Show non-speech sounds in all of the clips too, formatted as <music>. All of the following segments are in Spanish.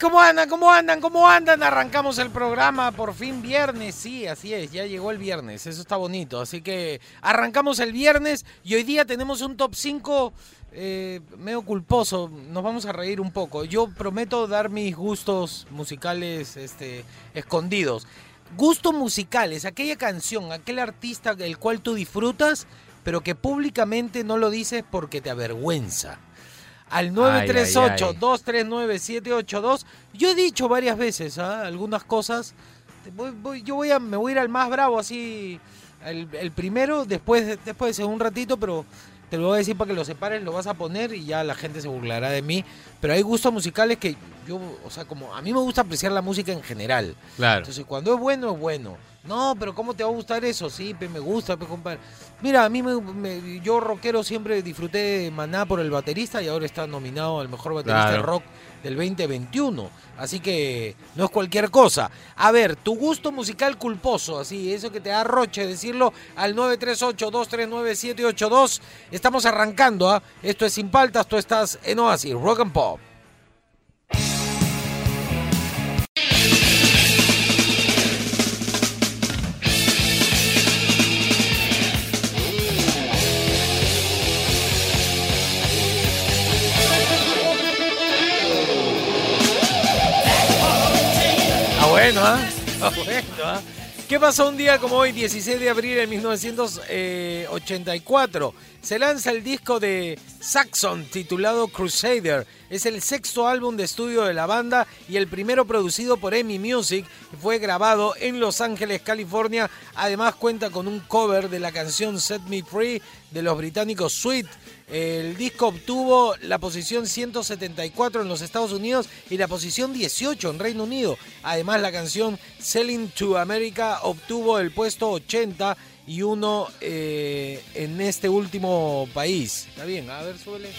¿Cómo andan? ¿Cómo andan? ¿Cómo andan? Arrancamos el programa, por fin viernes, sí, así es, ya llegó el viernes, eso está bonito, así que arrancamos el viernes y hoy día tenemos un top 5 eh, medio culposo, nos vamos a reír un poco. Yo prometo dar mis gustos musicales este, escondidos. Gustos musicales, aquella canción, aquel artista del cual tú disfrutas, pero que públicamente no lo dices porque te avergüenza al 938-239-782. Yo he dicho varias veces ¿ah? algunas cosas. yo voy a, me voy a ir al más bravo, así, el, primero, después, después de un ratito, pero te lo voy a decir para que lo separes, lo vas a poner y ya la gente se burlará de mí. Pero hay gustos musicales que yo, o sea, como a mí me gusta apreciar la música en general. Claro. Entonces, cuando es bueno, es bueno. No, pero ¿cómo te va a gustar eso? Sí, me gusta, compadre. Mira, a mí me, yo rockero siempre disfruté de Maná por el baterista y ahora está nominado al mejor baterista de rock del 2021. Así que no es cualquier cosa. A ver, tu gusto musical culposo, así, eso que te da roche decirlo al 938-239-782. Estamos arrancando, ¿ah? Esto es Sin Paltas, tú estás en Oasis, Rock and Pop. Bueno, ¿ah? <laughs> ¿ah? ¿Qué pasó un día como hoy, 16 de abril de 1984? Se lanza el disco de Saxon titulado Crusader. Es el sexto álbum de estudio de la banda y el primero producido por EMI Music. Fue grabado en Los Ángeles, California. Además cuenta con un cover de la canción Set Me Free de los británicos Sweet. El disco obtuvo la posición 174 en los Estados Unidos y la posición 18 en Reino Unido. Además, la canción Selling to America obtuvo el puesto 80 y uno eh, en este último país. Está bien, a ver, suele.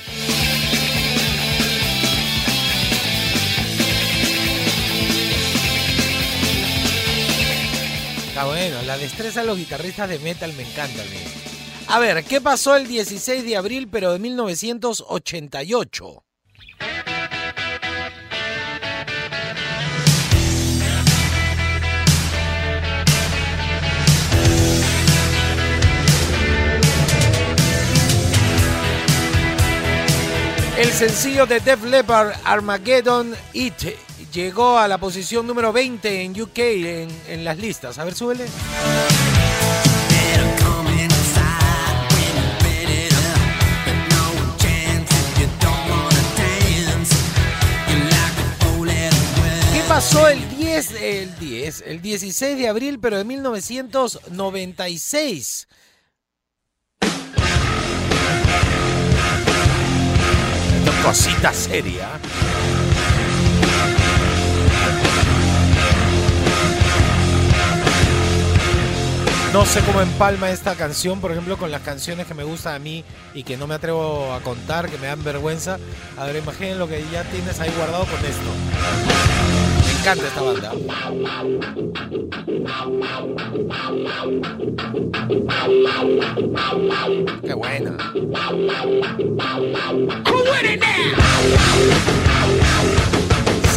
Está bueno, la destreza de los guitarristas de metal me encanta. A ver, ¿qué pasó el 16 de abril pero de 1988? El sencillo de Def Leppard, Armageddon It, llegó a la posición número 20 en UK en, en las listas. A ver, súbele. Pasó el 10, el 10, el 16 de abril, pero de 1996. Esto es cosita seria. No sé cómo empalma esta canción, por ejemplo, con las canciones que me gustan a mí y que no me atrevo a contar, que me dan vergüenza. A ver, imaginen lo que ya tienes ahí guardado con esto encanta esta banda. Qué buena.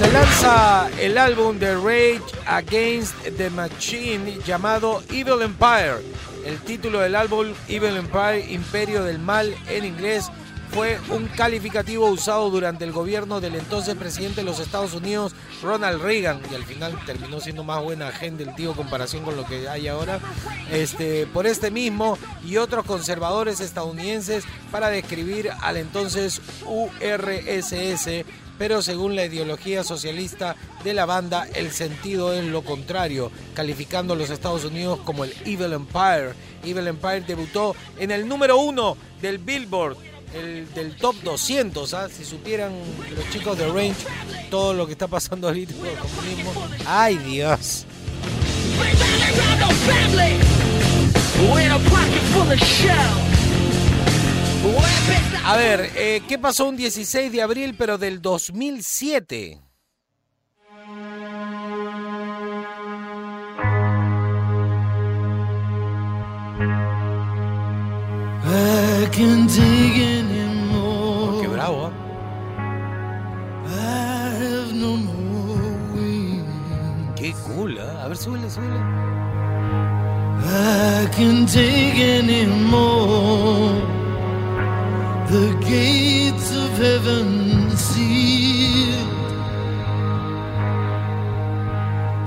Se lanza el álbum de Rage Against the Machine llamado Evil Empire. El título del álbum Evil Empire, Imperio del Mal en inglés, fue un calificativo usado durante el gobierno del entonces presidente de los Estados Unidos, Ronald Reagan, y al final terminó siendo más buena gente el tío en comparación con lo que hay ahora, este, por este mismo y otros conservadores estadounidenses para describir al entonces URSS pero según la ideología socialista de la banda, el sentido es lo contrario, calificando a los Estados Unidos como el Evil Empire. Evil Empire debutó en el número uno del Billboard el, del top 200. ¿ah? Si supieran los chicos de Range todo lo que está pasando ahorita con el comunismo. ¡Ay, Dios! A ver, eh, ¿qué pasó un 16 de abril pero del 2007? I can take anymore. Qué bravo, ¿eh? Qué cool, ¿eh? A ver, súbele, súbele. I can take anymore. The gates of heaven sealed.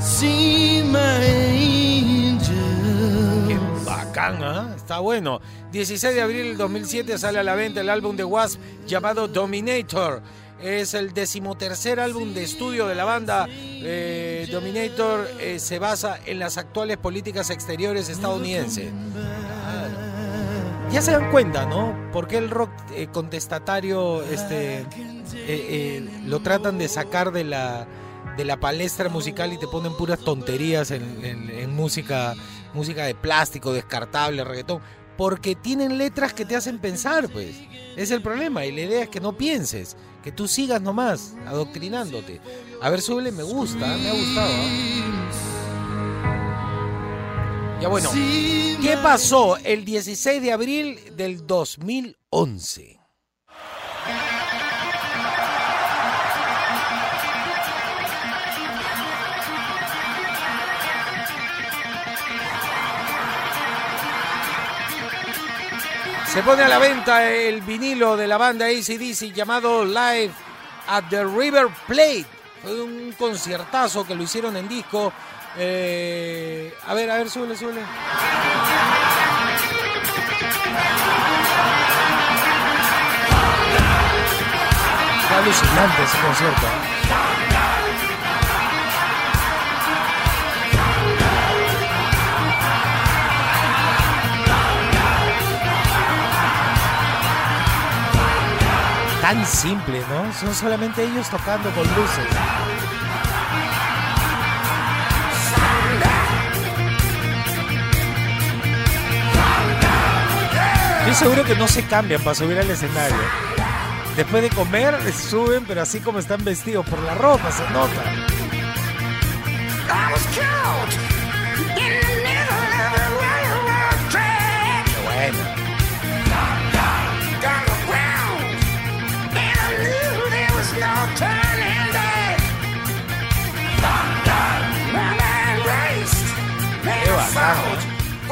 See my angels. Qué bacán, ¿ah? Está bueno. 16 de abril del 2007 sale a la venta el álbum de Wasp llamado Dominator. Es el decimotercer álbum de estudio de la banda. Eh, Dominator eh, se basa en las actuales políticas exteriores estadounidenses. Ya se dan cuenta, ¿no? Por qué el rock eh, contestatario este, eh, eh, lo tratan de sacar de la, de la palestra musical y te ponen puras tonterías en, en- música, música de plástico, descartable, reggaetón. Porque tienen letras que te hacen pensar, pues. Es el problema. Y la idea es que no pienses, que tú sigas nomás, adoctrinándote. A ver, súbele, me gusta, me ha gustado. Ya bueno, ¿qué pasó el 16 de abril del 2011? Se pone a la venta el vinilo de la banda ACDC llamado Live at the River Plate. Fue un conciertazo que lo hicieron en disco. Eh, a ver, a ver, súbele, súbele. Fue alucinante ese concierto. ¿eh? Tan simple, ¿no? Son solamente ellos tocando con luces. Estoy seguro que no se cambian para subir al escenario. Después de comer, suben, pero así como están vestidos por la ropa, se nota. Qué bueno. Qué bacán.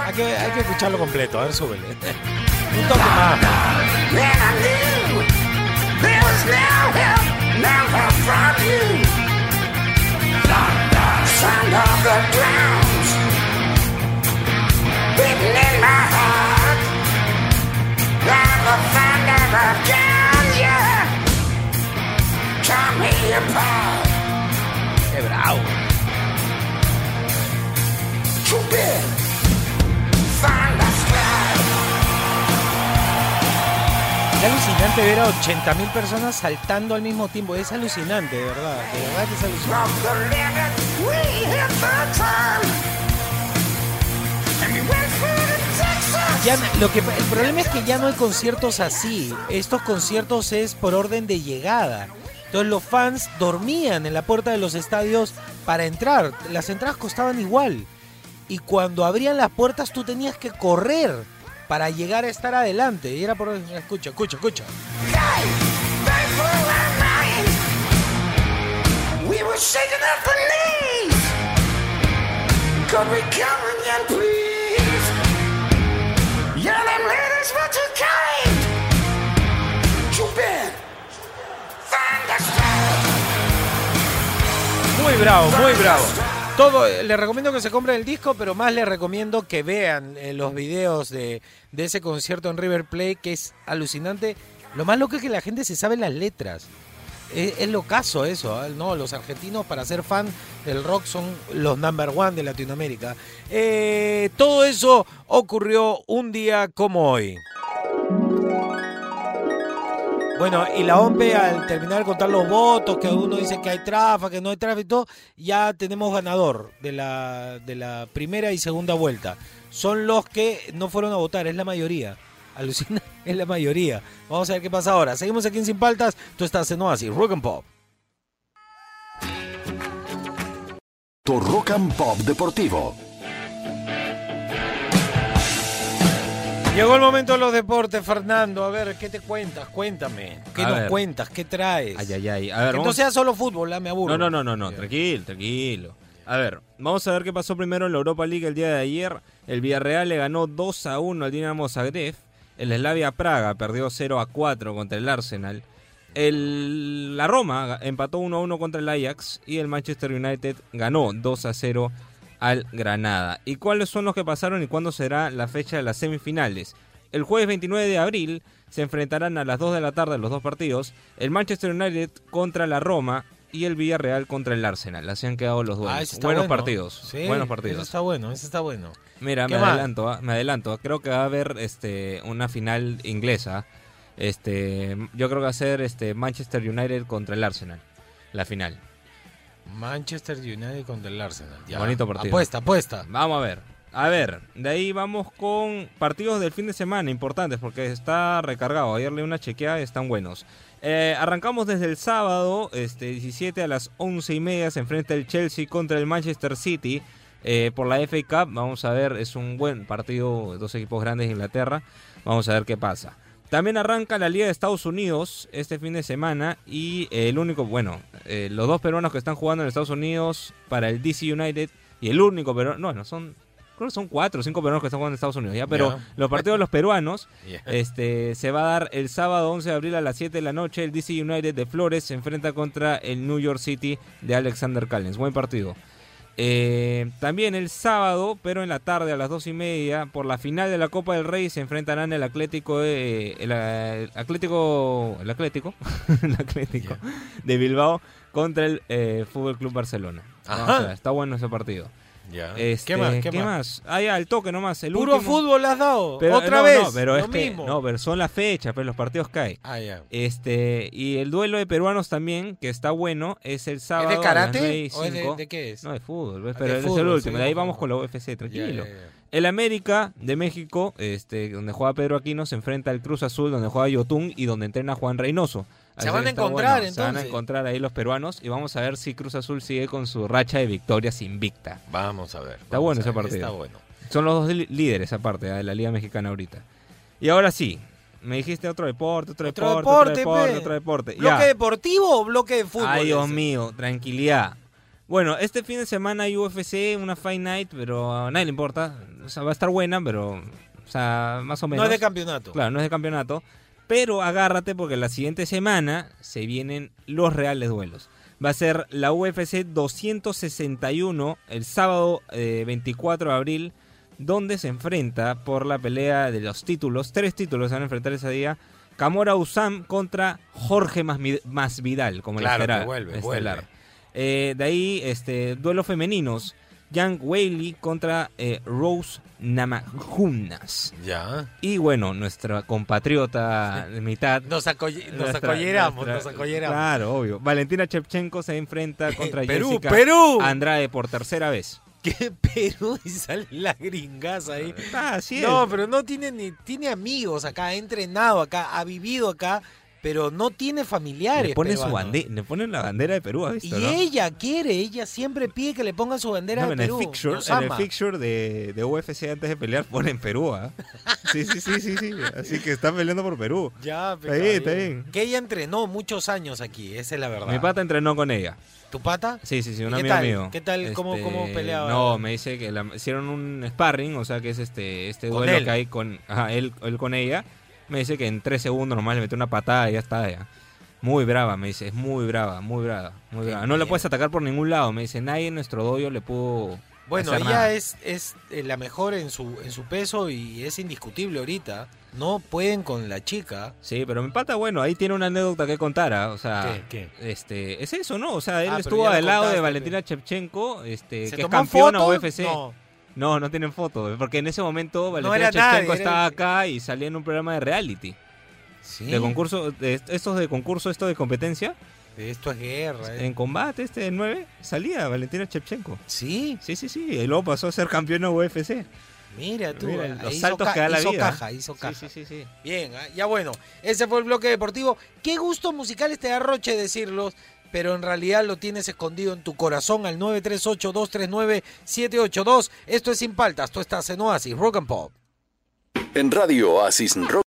Hay que, hay que escucharlo completo, a ver, súbele. <laughs> no tanto help. A 80.000 personas saltando al mismo tiempo. Es alucinante, de verdad. De verdad que es alucinante. Lo que, el problema es que ya no hay conciertos así. Estos conciertos es por orden de llegada. Entonces los fans dormían en la puerta de los estadios para entrar. Las entradas costaban igual. Y cuando abrían las puertas tú tenías que correr para llegar a estar adelante. Y era por... Escucha, escucha, escucha. Muy bravo, muy bravo. Todo, les recomiendo que se compren el disco, pero más les recomiendo que vean eh, los videos de, de ese concierto en River Plate, que es alucinante. Lo más loco es que la gente se sabe las letras. Es, es lo caso eso, ¿eh? ¿no? Los argentinos para ser fan del rock son los number one de Latinoamérica. Eh, todo eso ocurrió un día como hoy. Bueno, y la OMPE al terminar de contar los votos, que uno dice que hay trafa, que no hay trafa y todo, ya tenemos ganador de la, de la primera y segunda vuelta. Son los que no fueron a votar, es la mayoría. <laughs> Alucina, es la mayoría. Vamos a ver qué pasa ahora. Seguimos aquí en Sin Paltas. Tú estás en Oasis, Rock and Pop. Pop Deportivo. Llegó el momento de los deportes, Fernando. A ver, ¿qué te cuentas? Cuéntame. ¿Qué A nos ver. cuentas? ¿Qué traes? Ay, ay, ay. A ver, que no vamos- sea solo fútbol, ¿ah? me aburro. No, no, no, no, no, tranquilo, tranquilo. A ver, vamos a ver qué pasó primero en la Europa League el día de ayer. El Villarreal le ganó 2 a 1 al Dinamo Zagreb. El Slavia Praga perdió 0 a 4 contra el Arsenal. El, la Roma empató 1 a 1 contra el Ajax y el Manchester United ganó 2 a 0 al Granada. ¿Y cuáles son los que pasaron y cuándo será la fecha de las semifinales? El jueves 29 de abril se enfrentarán a las 2 de la tarde los dos partidos, el Manchester United contra la Roma y el Villarreal contra el Arsenal. Así han quedado los duelos. Ah, Buenos bueno. partidos. Sí, buenos Eso partidos. está bueno, eso está bueno. Mira, ¿Qué me más? adelanto, ah, me adelanto. Creo que va a haber este una final inglesa. Este, yo creo que va a ser este Manchester United contra el Arsenal. La final. Manchester United contra el Arsenal. Ya. Bonito partido. Apuesta, apuesta. Vamos a ver. A ver, de ahí vamos con partidos del fin de semana importantes porque está recargado. Ayer le di una chequeada y están buenos. Eh, arrancamos desde el sábado, este 17 a las 11 y media se enfrenta el Chelsea contra el Manchester City eh, por la FA Cup. Vamos a ver, es un buen partido, dos equipos grandes de Inglaterra. Vamos a ver qué pasa. También arranca la Liga de Estados Unidos este fin de semana y el único, bueno, eh, los dos peruanos que están jugando en Estados Unidos para el DC United y el único peruano, no, no, son, creo que son cuatro o cinco peruanos que están jugando en Estados Unidos, ya, pero los partidos de los peruanos este, se va a dar el sábado 11 de abril a las 7 de la noche. El DC United de Flores se enfrenta contra el New York City de Alexander Callens. Buen partido. Eh, también el sábado, pero en la tarde a las 2 y media, por la final de la Copa del Rey se enfrentarán el Atlético de, el, eh, Atlético, el Atlético, el Atlético <laughs> de Bilbao contra el eh, Fútbol Club Barcelona. Está bueno ese partido. Ya. Este, ¿Qué más? ¿Qué, más? Ah, ya, el toque nomás. El Puro último. fútbol has dado. Pero, Otra no, vez. No, pero lo es que- mismo. no, pero son las fechas, pero los partidos caen. Ah, ya. Este, y el duelo de peruanos también, que está bueno, es el sábado. ¿Es de a las karate? 9 y ¿O es de, 5. de qué es? No, de fútbol, ¿ves? Ah, pero de es el último. de ahí vamos con la UFC, Ya, tranquilo. ya, ya. El América de México, este, donde juega Pedro Aquino, se enfrenta al Cruz Azul, donde juega Yotun y donde entrena Juan Reynoso. Se van a encontrar, Se van a entonces. encontrar ahí los peruanos y vamos a ver si Cruz Azul sigue con su racha de victorias invicta. Vamos a ver. Está bueno ese partido. Está bueno. Son los dos líderes aparte ¿eh? de la Liga Mexicana ahorita. Y ahora sí, me dijiste otro deporte, otro, Otro deporte, deporte, otro deporte, pe. otro deporte. ¿Bloque Ya. deportivo o bloque de fútbol? Ay, Dios ese? mío, tranquilidad. Bueno, este fin de semana hay UFC, una Fight Night, pero a nadie le importa. O sea, va a estar buena, pero, o sea, más o No menos. es de campeonato. Claro, no es de campeonato. Pero agárrate porque la siguiente semana se vienen los reales duelos. Va a ser la UFC 261 el sábado eh, 24 de abril, donde se enfrenta por la pelea de los títulos. Tres títulos se van a enfrentar ese día. Camora Usam contra Jorge Masvidal, como Claro, el estelar. vuelve, estelar. vuelve. Eh, de ahí, este, duelos femeninos. Yang Weili contra eh, Rose Namajunas. Ya. Y bueno, nuestra compatriota de mitad. <laughs> Nos, acolle- nos acolleramos, nuestra- nos acolleramos. Claro, obvio. Valentina Chepchenko se enfrenta <laughs> contra Perú, Jessica Perú. Andrade por tercera vez. <laughs> ¿Qué Perú? Y sale la gringaza ahí. Ah, así es. No, pero no tiene ni tiene amigos acá, ha entrenado acá, ha vivido acá, pero no tiene familiares. le ponen su bandera, le ponen la bandera de Perú, ¿has Y no? ella quiere, ella siempre pide que le pongan su bandera No, de en el Perú. fixture, Nos en el fixture de, de UFC antes de pelear ponen Perú, ¿ah? Sí, sí, sí, sí, sí. Así que están peleando por Perú. Ya, pero Está bien, está bien. Que ella entrenó muchos años aquí, esa es la verdad. Mi pata entrenó con ella. ¿Tu pata? Sí, sí, sí, un ¿Y qué amigo tal? mío. ¿Qué tal? ¿Cómo- cómo peleaba? No, me dice que la- hicieron un sparring, o sea que es este, este duelo que hay con ajá, él, él con ella. Me dice que en tres segundos nomás le metió una patada y ya está. Ya. Muy brava, me dice, es muy brava, muy brava, muy brava. No la puedes atacar por ningún lado, me dice, nadie en nuestro dojo le pudo Bueno, hacer ella nada. es, es eh, la mejor en su, en su peso y es indiscutible ahorita. No pueden con la chica. Sí, pero mi pata, bueno, ahí tiene una anécdota que contar, ¿ah? o sea, ¿Qué? este, es eso, ¿no? O sea, él Ah, pero estuvo ya lo al lado de contaste, Valentina Shevchenko, este, ¿Se que es tomó campeona? UFC. No. No, no tienen foto, porque en ese momento No Valentina Shevchenko era- estaba acá y salía en un programa de reality, Sí. de concurso, de estos de concurso, esto de competencia, Esto es guerra. eh. en combate este del 9, salía Valentina Shevchenko. Sí. Sí, sí, sí, y luego pasó a ser campeona UFC. Mira tú, Mira, ah, los saltos que da la hizo vida. caja, hizo caja. sí, sí, sí. Bien, ah, ya bueno, ese fue el bloque deportivo. ¿Qué gustos musicales te da Roche decirlos? Pero en realidad lo tienes escondido en tu corazón al 938-239-782. Esto es Sin Paltas, tú estás en Oasis, Rock and Pop. En Radio Oasis Rock.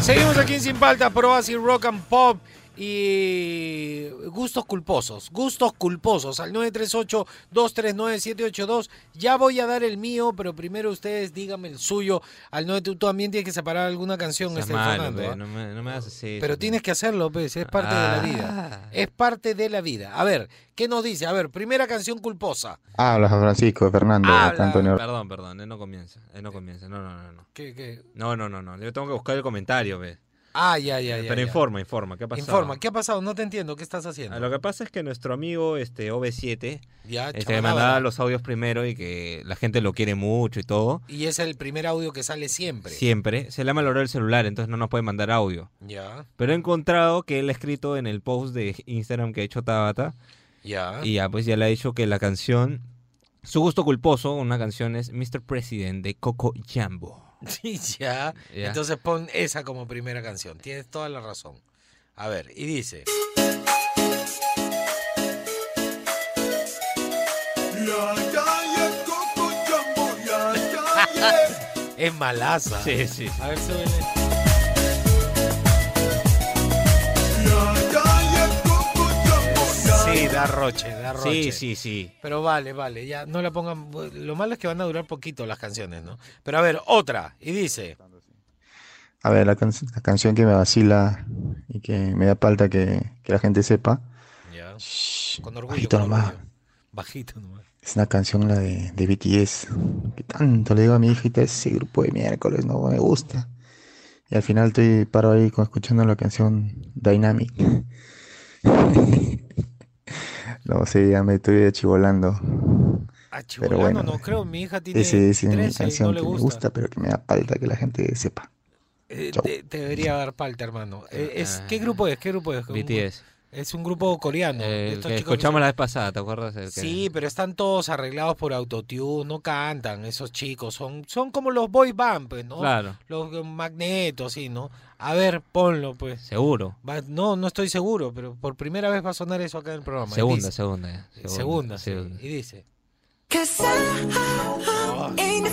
Seguimos aquí en Sin Paltas, por Oasis, Rock and Pop. Y gustos culposos, gustos culposos al 938-239-782. Ya voy a dar el mío, pero primero ustedes díganme el suyo. Al 9 tú también tienes que separar alguna canción, este malo, Fernando. pe, ¿ah? no me, no me así. Pero pe. tienes que hacerlo, pues, es parte de la vida. Ah. Es parte de la vida. A ver, ¿qué nos dice? A ver, primera canción culposa. Habla Francisco, Fernando, Habla. Antonio. Perdón, perdón, él no comienza. Él no comienza. No, no, no, no. ¿Qué, qué? No, no, no, no. Yo tengo que buscar el comentario, ve. Ah, ya, ya, ya. Pero ya. informa, informa. ¿Qué ha pasado? Informa, ¿qué ha pasado? No te entiendo, ¿qué estás haciendo? Ah, Lo que pasa es que nuestro amigo este OB7 Ya, este, chavalada. mandaba los audios primero y que la gente lo quiere mucho y todo. Y es el primer audio que sale siempre. Siempre. Se le ha malogrado el celular, entonces no nos puede mandar audio. Ya, Pero he encontrado que él ha escrito en el post de Instagram que ha hecho Tabata. ya. Y ya, pues ya le ha dicho que la canción, su gusto culposo, una canción es Mr. President de Coco Jambo. <laughs> Sí, ya. Ya. Entonces pon esa como primera canción. Tienes toda la razón. A ver, y dice. <laughs> Es malaza. Sí, sí. A ver, súbele. Sí, da roche, da roche. Sí, sí, sí. Pero vale, vale, ya no la pongan. Lo malo es que van a durar poquito las canciones, ¿no? Pero a ver, otra. Y dice. A ver, la, can- la canción que me vacila y que me da falta que, que la gente sepa. Ya. Shh, Con orgullo. bajito con nomás. orgullo. Bajito nomás. Es una canción la de, de BTS. Que tanto le digo a mi hijita ese grupo de miércoles, no me gusta. Y al final estoy paro ahí escuchando la canción Dynamic. <laughs> No sé, ya me estoy achivolando. Ah, Pero chibolano, bueno, no creo. Mi hija tiene Esa es una 13 y canción no le que me gusta. pero que me da falta que la gente sepa. Eh, te, te debería dar palta, hermano. <laughs> Eh, es, Ah. ¿Qué grupo es? ¿Qué grupo es? Un- BTS. Es un grupo coreano. Eh, Estos que escuchamos son- la vez pasada, ¿te acuerdas? El que- Sí, pero están todos arreglados por autotune, no cantan esos chicos, son, son como los boy band, pues, ¿no? Claro, Los eh, magnetos, sí, ¿no? A ver, ponlo, pues. seguro. Va- no, no estoy seguro, pero por primera vez va a sonar eso acá en el programa. Y Segunda, dice- segunda, ya, segunda. segunda, sí. segunda. Y dice,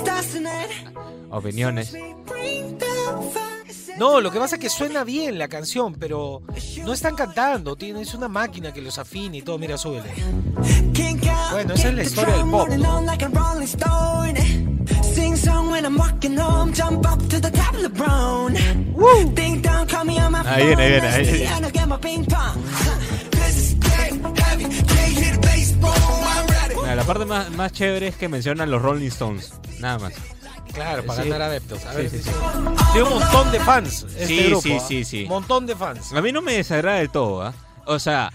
fascinated. Opiniones. No, lo que pasa es que suena bien la canción, pero no están cantando, tiene, es una máquina que los afina y todo, mira, súbele. Bueno, esa es la historia del pop, ¿no? Sing song when I'm walking home, jump up to the top of the brown. Ding dong, call me on my Ahí viene, ahí viene, ahí viene. La parte más, más chévere es que mencionan los Rolling Stones. Nada más. Claro, para Sí. ganar adeptos. A Sí, ver, sí, dice- sí. Tiene un montón de fans. Este Sí, grupo, sí, ¿ah? sí, sí. Montón de fans. A mí no me desagrada del todo, ¿ah? O sea,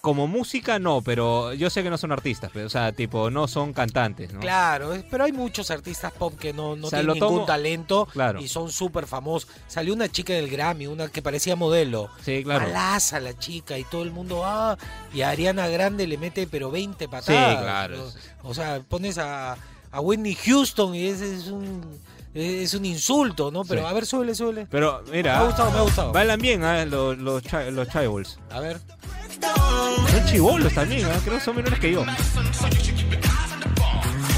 como música no, pero yo sé que no son artistas, pero, o sea, tipo, no son cantantes, ¿no? Claro, pero hay muchos artistas pop que no, no O sea, tienen ningún talento Claro. y son súper famosos. Salió una chica del Grammy, una que parecía modelo. Sí, claro. Malaza la chica y todo el mundo, ah, y a Ariana Grande le mete pero 20 patadas. claro. O, o sea, pones a, a Whitney Houston y ese es un es un insulto, ¿no? Pero Sí. a ver, súbele, súbele. Pero, Me mira, ha gustado, me ha gustado. bailan bien ¿ah? los, los, chi- los chibols. A ver. Son chibolos también, ¿ah? creo que son menores que yo.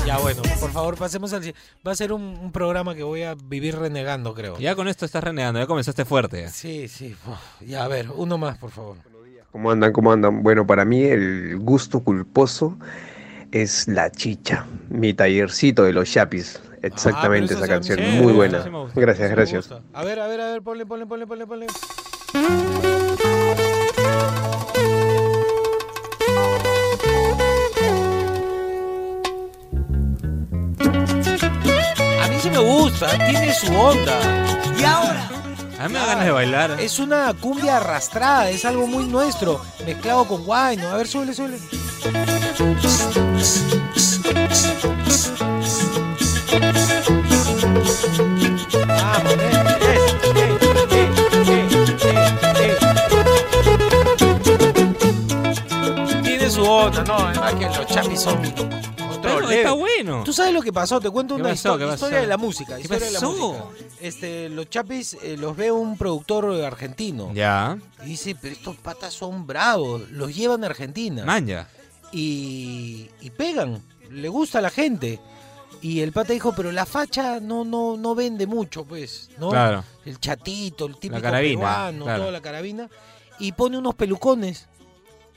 Ya bueno, por favor, pasemos al si- Va a ser un, un programa que voy a vivir renegando, creo. Ya con esto estás renegando, ya comenzaste fuerte. Sí, sí. Ya, a ver, uno más, por favor. ¿Cómo andan? ¿Cómo andan? Bueno, para mí el gusto culposo es la chicha, mi tallercito de los chapis. Exactamente Ah, esa canción, muy buena. Gracias, gracias. A ver, a ver, a ver, ponle, ponle, ponle, ponle, ponle. A mí sí me gusta, tiene su onda. Y ahora. A mí me da ganas de bailar. Es una cumbia arrastrada, es algo muy nuestro, mezclado con guayno. A ver, suele, suele. Tiene su onda, no, es más que los chapis son level. está bueno. ¿Tú sabes lo que pasó? Te cuento ¿Qué una pasó? historia de la música. ¿Qué historia de la pasó? música. Este, los chapis eh, los ve un productor argentino. Ya. Y dice, pero estos patas son bravos, los llevan a Argentina. Manja. y, y pegan, le gusta a la gente. Y el pata dijo, pero la facha no, no, no vende mucho, pues, ¿no? Claro. El chatito, el típico carabina, peruano, claro. toda la carabina. Y pone unos pelucones,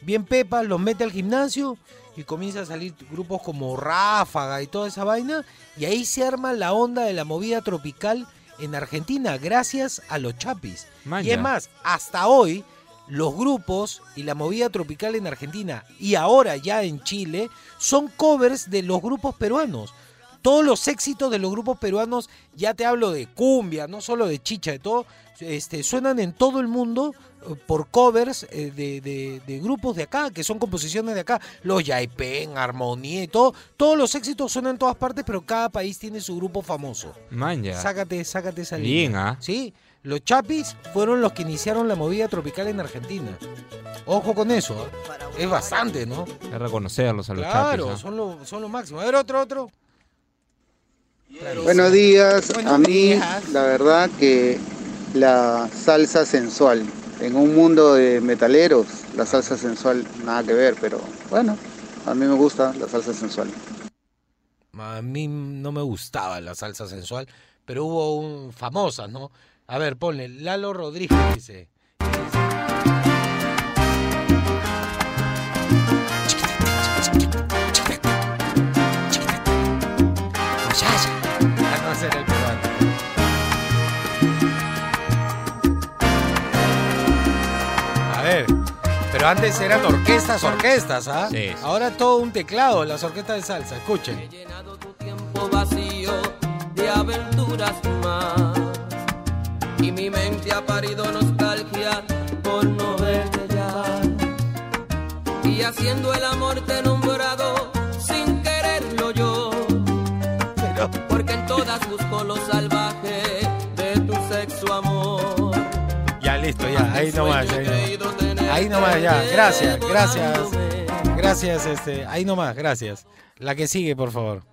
bien pepas, los mete al gimnasio y comienza a salir grupos como Ráfaga y toda esa vaina. Y ahí se arma la onda de la movida tropical en Argentina, gracias a los chapis. Y es más, hasta hoy, los grupos y la movida tropical en Argentina y ahora ya en Chile son covers de los grupos peruanos. Todos los éxitos de los grupos peruanos, ya te hablo de cumbia, no solo de chicha, de todo, este, suenan en todo el mundo por covers eh, de, de- de grupos de acá, que son composiciones de acá. Los Yaipen, Armonía y todo. Todos los éxitos suenan en todas partes, pero cada país tiene su grupo famoso. Manja. Sácate, sácate esa Bien, línea. ¿ah? Sí, los Chapis fueron los que iniciaron la movida tropical en Argentina. Ojo con eso, ¿ah? es bastante, ¿no? Que reconocerlos a los Claro, chapis. ¿ah? son lo, son lo máximo. A ver, otro, otro. Buenos días, Buenos a mí días. la verdad que la salsa sensual, en un mundo de metaleros, la salsa sensual nada que ver, pero bueno, a mí me gusta la salsa sensual. A mí no me gustaba la salsa sensual, pero hubo un famosa, ¿no? A ver, ponle, Lalo Rodríguez dice. Pero antes eran orquestas, orquestas, ¿ah? Sí, sí. Ahora todo un teclado, las orquestas de salsa. Escuchen. llenado tu tiempo vacío de aventuras más. Y mi mente ha parido nostalgia por no verte ya. Y haciendo el amor te he nombrado sin quererlo yo. Pero, Porque en todas busco lo salvaje de tu sexo amor. ya, listo, ya, ahí nomás, he ahí nomás. Ahí nomás, ya, gracias, gracias. Gracias, este, ahí nomás, gracias. La que sigue, por favor.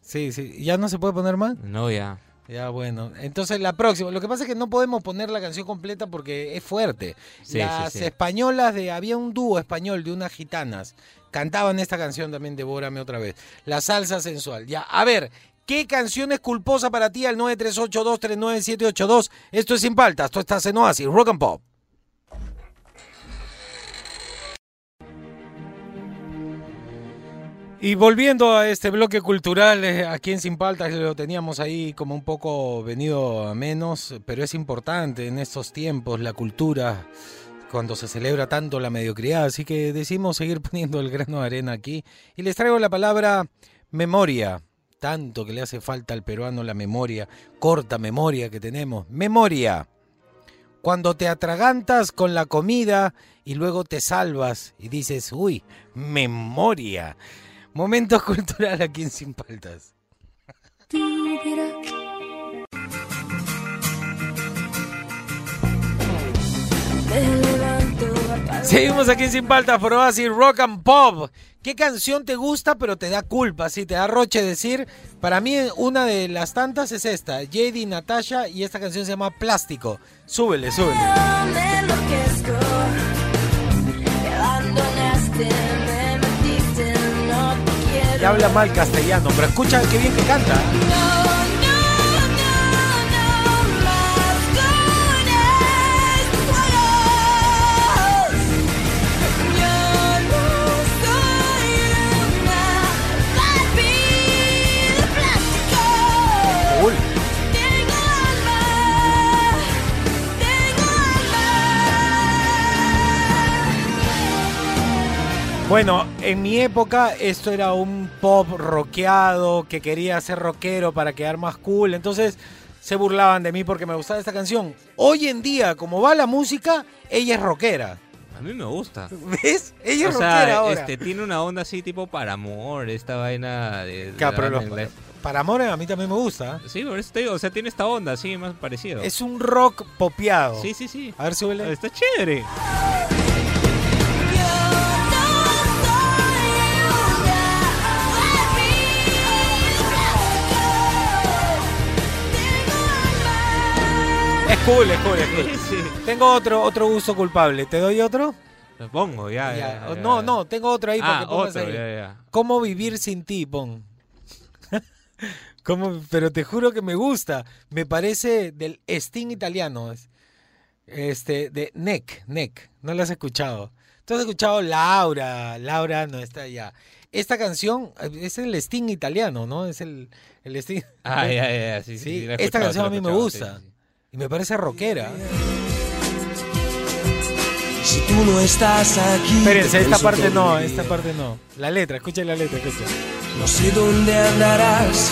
Sí, sí, ¿ya no se puede poner más? No, ya. Ya, bueno. Entonces, la próxima. Lo que pasa es que no podemos poner la canción completa porque es fuerte. Sí, Las sí, sí. españolas de... Había un dúo español de unas gitanas. Cantaban esta canción también, Devórame otra vez. La salsa sensual. Ya, a ver, ¿qué canción es culposa para ti al 938239782? Esto es Sin Paltas, tú estás en Oasis, Rock and Pop. Y volviendo a este bloque cultural, eh, aquí en Sin Paltas lo teníamos ahí como un poco venido a menos, pero es importante en estos tiempos la cultura, cuando se celebra tanto la mediocridad, así que decimos seguir <laughs> poniendo el grano de arena aquí. Y les traigo la palabra memoria, tanto que le hace falta al peruano la memoria, corta memoria que tenemos, memoria. Cuando te atragantas con la comida y luego te salvas y dices, uy, memoria. Momento cultural aquí en Sin Paltas. Seguimos aquí en Sin Paltas por Oasis Rock and Pop. ¿Qué canción te gusta pero te da culpa? Si te da roche decir. Para mí una de las tantas es esta. JD Natasha y esta canción se llama Plástico. Súbele, súbele. Habla mal castellano, pero escucha qué bien que canta. Bueno, en mi época esto era un pop rockeado que quería ser rockero para quedar más cool. Entonces se burlaban de mí porque me gustaba esta canción. Hoy en día, como va la música, ella es rockera. A mí me gusta. ¿Ves? Ella es o rockera sea, ahora. este, tiene una onda así tipo para amor, esta vaina de... de pero banda los- inglés. para amor a mí también me gusta. Sí, por eso te digo, o sea, tiene esta onda así, más parecido. Es un rock popeado. Sí, sí, sí. A ver, súbele. Está chévere. Cool, es cool, es cool. <laughs> Tengo otro, otro gusto culpable. ¿Te doy otro? Lo pongo, ya, Ya, ya, ya, no, no, tengo otro ahí para Ah, que pongas otro, ahí. ya, ya. ¿Cómo vivir sin ti, pon? <laughs> ¿Cómo? Pero te juro que me gusta. Me parece del Sting italiano. es- Este, de Neck, Neck. No lo has escuchado. Tú has escuchado Laura. Laura no está ya. Esta canción es el Sting italiano, ¿no? Es el, el Sting. Ah, ya, ya, sí, sí, Esta canción a mí me gusta. sí, sí, Y me parece rockera. Si tú no estás aquí. Espérense, esta parte no, esta parte no. La letra, escucha la letra, escucha. No sé dónde andarás.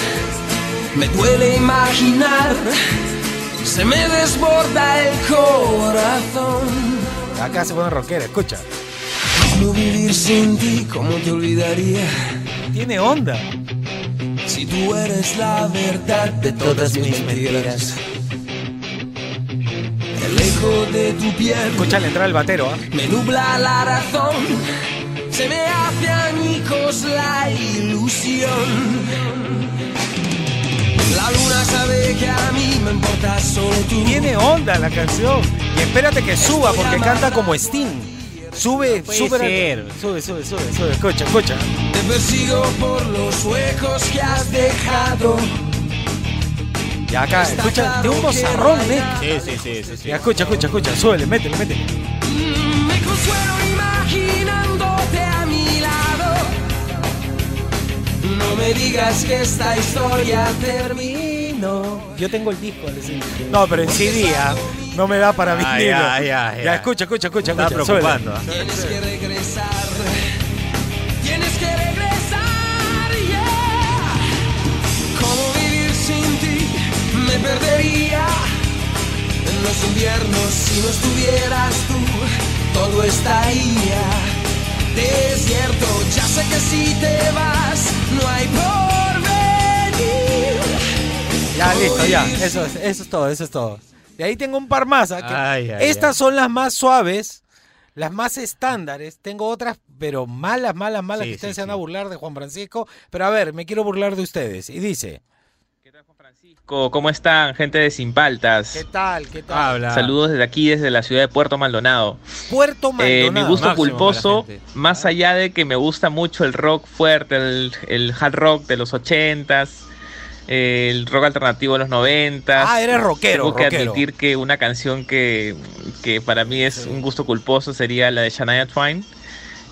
Me duele imaginar. Se me desborda el corazón. Acá se pone rockera, escucha. ¿Cómo vivir sin ti? ¿Cómo te olvidaría? Tiene onda. Si tú eres la verdad de todas mis mentiras. El de tu piel Escucha la entrada del batero, ¿ah? me nubla la razón. Se me hace añicos la ilusión. La luna sabe que a mí me importa solo tú. Tiene onda la canción. Y espérate que suba porque canta como Sting. Sube, Puede sube, ser. sube, sube, sube, sube. Escucha, escucha. Te persigo por los huecos que has dejado. Y acá, escucha, de un bozarrón, ¿eh? Sí, sí, sí, sí, sí. Ya, escucha, escucha, escucha. Súbele, métele, métele. Me consuelo imaginándote a mi lado. No me digas que esta historia terminó. Yo tengo el disco, digo. No, pero en CD, ¿ah? no me da para Ah, vinilo. ya, ya, ya. Ya, escucha, escucha, escucha. Estaba escucha, preocupando. súbele. ¿ah? Tienes que regresar. Perdería en los inviernos si no estuvieras tú. Todo estaría desierto. Ya sé que si te vas, no hay porvenir. Ya, ¿Cómo listo, ya. Eso es, eso es todo, eso es todo. De ahí tengo un par más. ¿ah? Que Ay, ay, Estas ay. son las más suaves, las más estándares. Tengo otras, pero malas, malas, malas, Sí, que ustedes sí, se van a sí. burlar de Juan Francisco. Pero a ver, me quiero burlar de ustedes. Y dice, ¿Cómo están, gente de Sin Paltas? ¿qué tal? ¿Qué tal? Habla. Saludos desde aquí, desde la ciudad de Puerto Maldonado. Puerto Eh, Maldonado. mi gusto Máximo gente. más allá de que me gusta mucho el rock fuerte, el, el hard rock de los ochentas, el rock alternativo de los noventas. Ah, eres rockero, Tengo que rockero. admitir que una canción que, que para mí es un gusto culposo sería la de Shania Twain.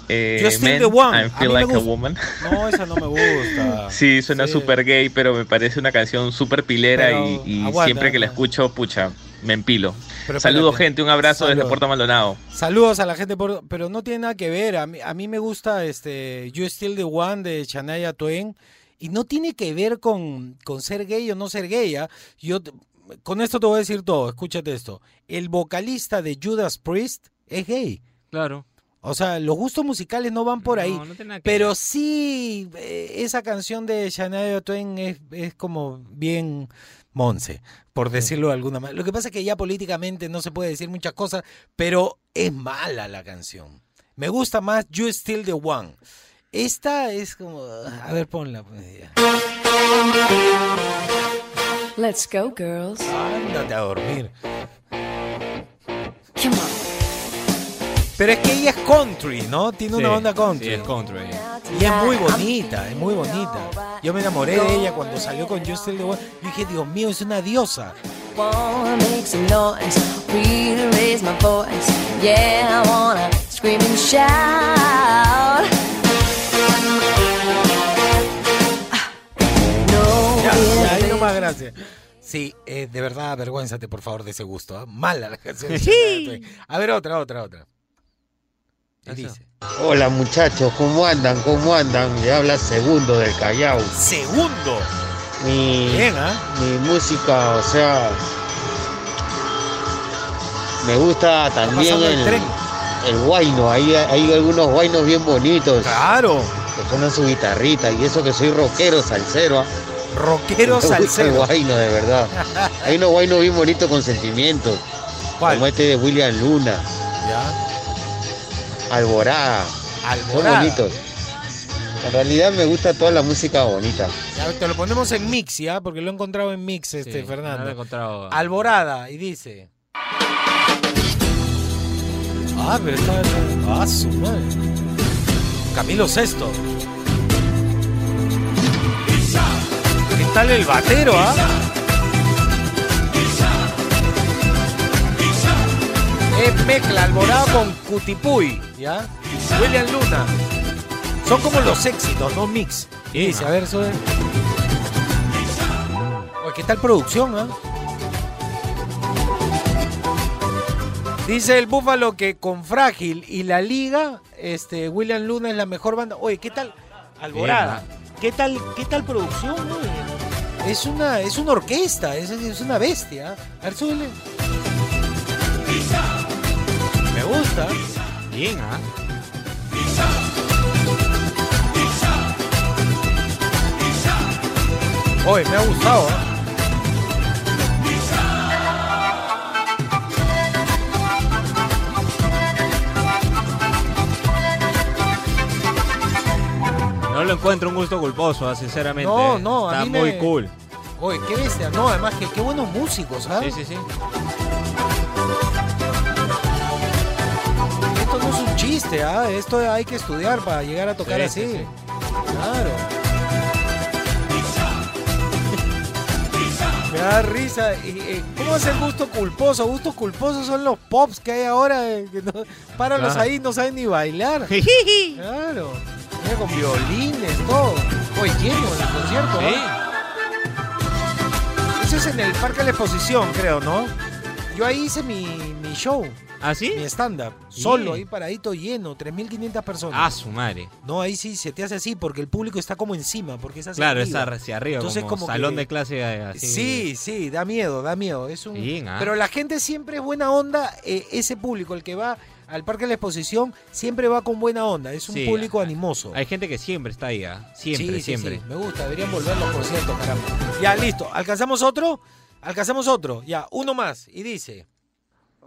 Eh, You're still Men, the one. I Feel Like a. Woman. <laughs> No, esa no me gusta. <laughs> Sí, suena Sí. súper gay, pero me parece una canción súper pilera Pero, y, y aguanta, siempre que la escucho, pucha, me empilo. Pero Saludos, espérate. gente, un abrazo desde. Puerto Maldonado. Saludos a la gente, por, pero no tiene nada que ver. A mí, a mí me gusta este You Still the One de Shania Twain y no tiene que ver con, con ser gay o no ser gay. ¿ah? Yo con esto te voy a decir todo. Escúchate esto. El vocalista de Judas Priest es gay. Claro. O sea, los gustos musicales no van por ahí. No, no tiene nada que Pero ver. sí, eh, esa canción de Shania Twain es, es como bien Monse, por decirlo de alguna manera. Lo que pasa es que ya políticamente no se puede decir muchas cosas, pero es mala la canción. Me gusta más You Still the One. Esta es como... A ver, ponla. pues. Let's go, girls. Ándate a dormir. Come on. Pero es que ella es country, ¿no? Tiene una Sí, onda country. Sí, es country. Y es muy bonita, es muy bonita. Yo me enamoré de ella cuando salió con One. Yo dije, Dios mío, es una diosa. Nomás, gracias. Sí, eh, de verdad, avergüénzate, por favor, de ese gusto. ¿ah? Mala la canción. Twain. A ver, otra, otra, otra. Y Eso. dice, Hola muchachos, ¿cómo andan? ¿Cómo andan? Le habla Segundo del Callao. segundo. Mi, Bien, ¿ah? mi música, o sea, me gusta también el el, guayno. Hay, hay algunos guainos bien bonitos Claro, que ponen su guitarrita y eso que soy rockero, salsero. ¿ah? rockero Me gusta el salsero. guayno, de verdad. <laughs> Hay unos guainos bien bonitos con sentimientos, ¿Cuál? como este de William Luna, Ya. Alborada. Son Alborada. bonitos. En realidad me gusta toda la música bonita. Ya, te lo ponemos en mix, ¿ya? Porque lo he encontrado en mix, este, Sí, Fernando. no lo he encontrado. Alborada, y dice. Ah, pero está. Ah, su madre. Camilo Sesto. ¿Qué tal el batero, ah? Mezcla Alborada con Cutipuy, ¿ya? William Luna. Son como los éxitos, no mix. Y dice, a ver, eso es. Oye, ¿qué tal producción, ah? Dice el Búfalo que con Frágil y la Liga, este, William Luna es la mejor banda. Oye, ¿qué tal? Alborada. ¿Qué tal, qué tal producción, oye? Es una, es una orquesta, es, es una bestia. A ver, súbele. Me gusta. Bien, ¿ah? Oye, me ha gustado. ¿ah? No lo encuentro un gusto culposo, ah, sinceramente. No, no, a Está mí muy me- cool. Oye, qué bestia. No, además que qué buenos músicos, ¿ah? Sí, sí, sí. Chiste, ¿ah? Esto hay que estudiar para llegar a tocar Sí, así. sí, sí. Claro. Me da risa. Eh, ¿Cómo es el gusto culposo? Gustos culposos son los pops que hay ahora. eh, que no, páralos Claro. ahí, no saben ni bailar. <laughs> claro. Mira, con violines, todo. Oye, lleno el concierto. Sí. ¿ah? Eso es en el Parque de la Exposición, creo, ¿no? Yo ahí hice mi, mi show. ¿Ah, sí? Mi stand-up. Solo, ahí paradito, lleno. 3.500 personas. Ah, su madre. No, ahí sí se te hace así porque el público está como encima, porque es hacia Claro, arriba. está hacia arriba, Entonces, como, como salón que- de clase eh, así. Sí, sí, da miedo, da miedo. Es un... Bien, ah. Pero la gente siempre es buena onda. eh, ese público, el que va al Parque de la Exposición, siempre va con buena onda. Es un Sí, público animoso. Hay gente que siempre está ahí, ah. Siempre, Sí, sí, siempre. sí, me gusta, deberían volver los conciertos, caramba. Ya, listo. ¿Alcanzamos otro? Alcanzamos otro. Ya, uno más. Y dice.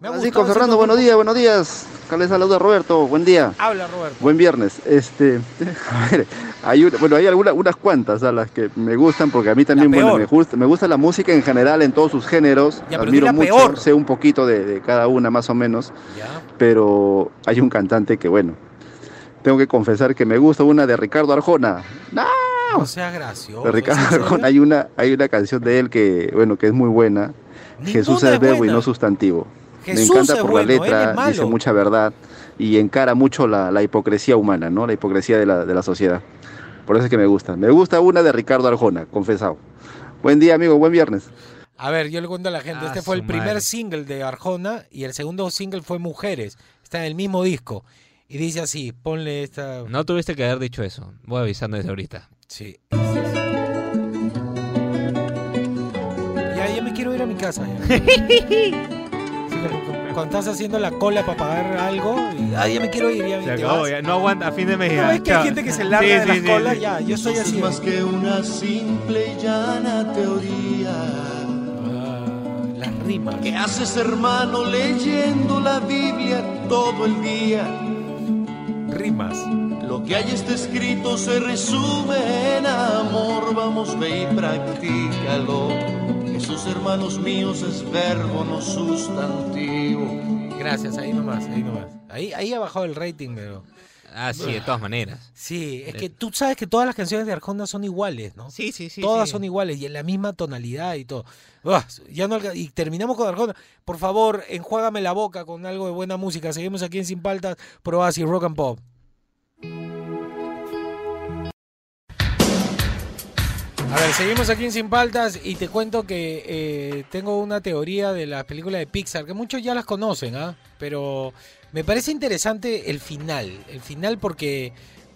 Francisco Fernando, buenos días, buenos días. Acá les saluda Roberto, buen día. Habla, Roberto. Buen viernes. Este, <laughs> a ver, hay una- bueno, hay algunas unas cuantas a las que me gustan porque a mí también bueno, me gusta me gusta la música en general en todos sus géneros. Ya, Admiro mucho, peor. sé un poquito de, de cada una más o menos, Ya. pero hay un cantante que bueno, tengo que confesar que me gusta una de Ricardo Arjona. No seas gracioso. De Ricardo. Arjona hay una hay una canción de él que bueno, que es muy buena. Jesús Ninguna es es verbo y no sustantivo. Jesús me encanta por bueno, la letra, dice mucha verdad y encara mucho la, la hipocresía humana, ¿no? La hipocresía de la, de la sociedad. Por eso es que me gusta. Me gusta una de Ricardo Arjona, confesado. Buen día, amigo, buen viernes. A ver, yo le cuento a la gente, Ah, este fue el primer madre. single de Arjona y el segundo single fue Mujeres. Está en el mismo disco. Y dice así, ponle esta... No tuviste que haber dicho eso. Voy avisando desde ahorita. Sí. Ya, ya me quiero ir a mi casa. Ya. <laughs> Cuando- estás haciendo la cola para pagar algo, y, ah, ya me quiero ir. Ya, Se te acabó, vas. ya. No aguanta, a fin de mes No, ya. es que hay gente que se larga Sí, de sí, las sí, colas, sí. ya, yo soy así. más que una simple y llana teoría. Ah, las rimas. ¿Qué haces, hermano, leyendo la Biblia todo el día? Rimas. Lo que hay está escrito se resume en amor. Vamos, ve y practícalo. Jesús, hermanos míos, es verbo, no sustantivo. Gracias, ahí nomás, ahí nomás. Ahí, ahí ha bajado el rating, pero... Ah, sí, de todas maneras. Sí, es que tú sabes que todas las canciones de Arjona son iguales, ¿no? Sí, sí, sí. Todas sí. son iguales y en la misma tonalidad y todo. Uah, ya no y terminamos con Arjona. Por favor, enjuágame la boca con algo de buena música. Seguimos aquí en Sin Paltas, Probas y Rock and Pop. A ver, seguimos aquí en Sin Paltas y te cuento que eh, tengo una teoría de las películas de Pixar, que muchos ya las conocen, ¿ah? Pero me parece interesante el final. El final porque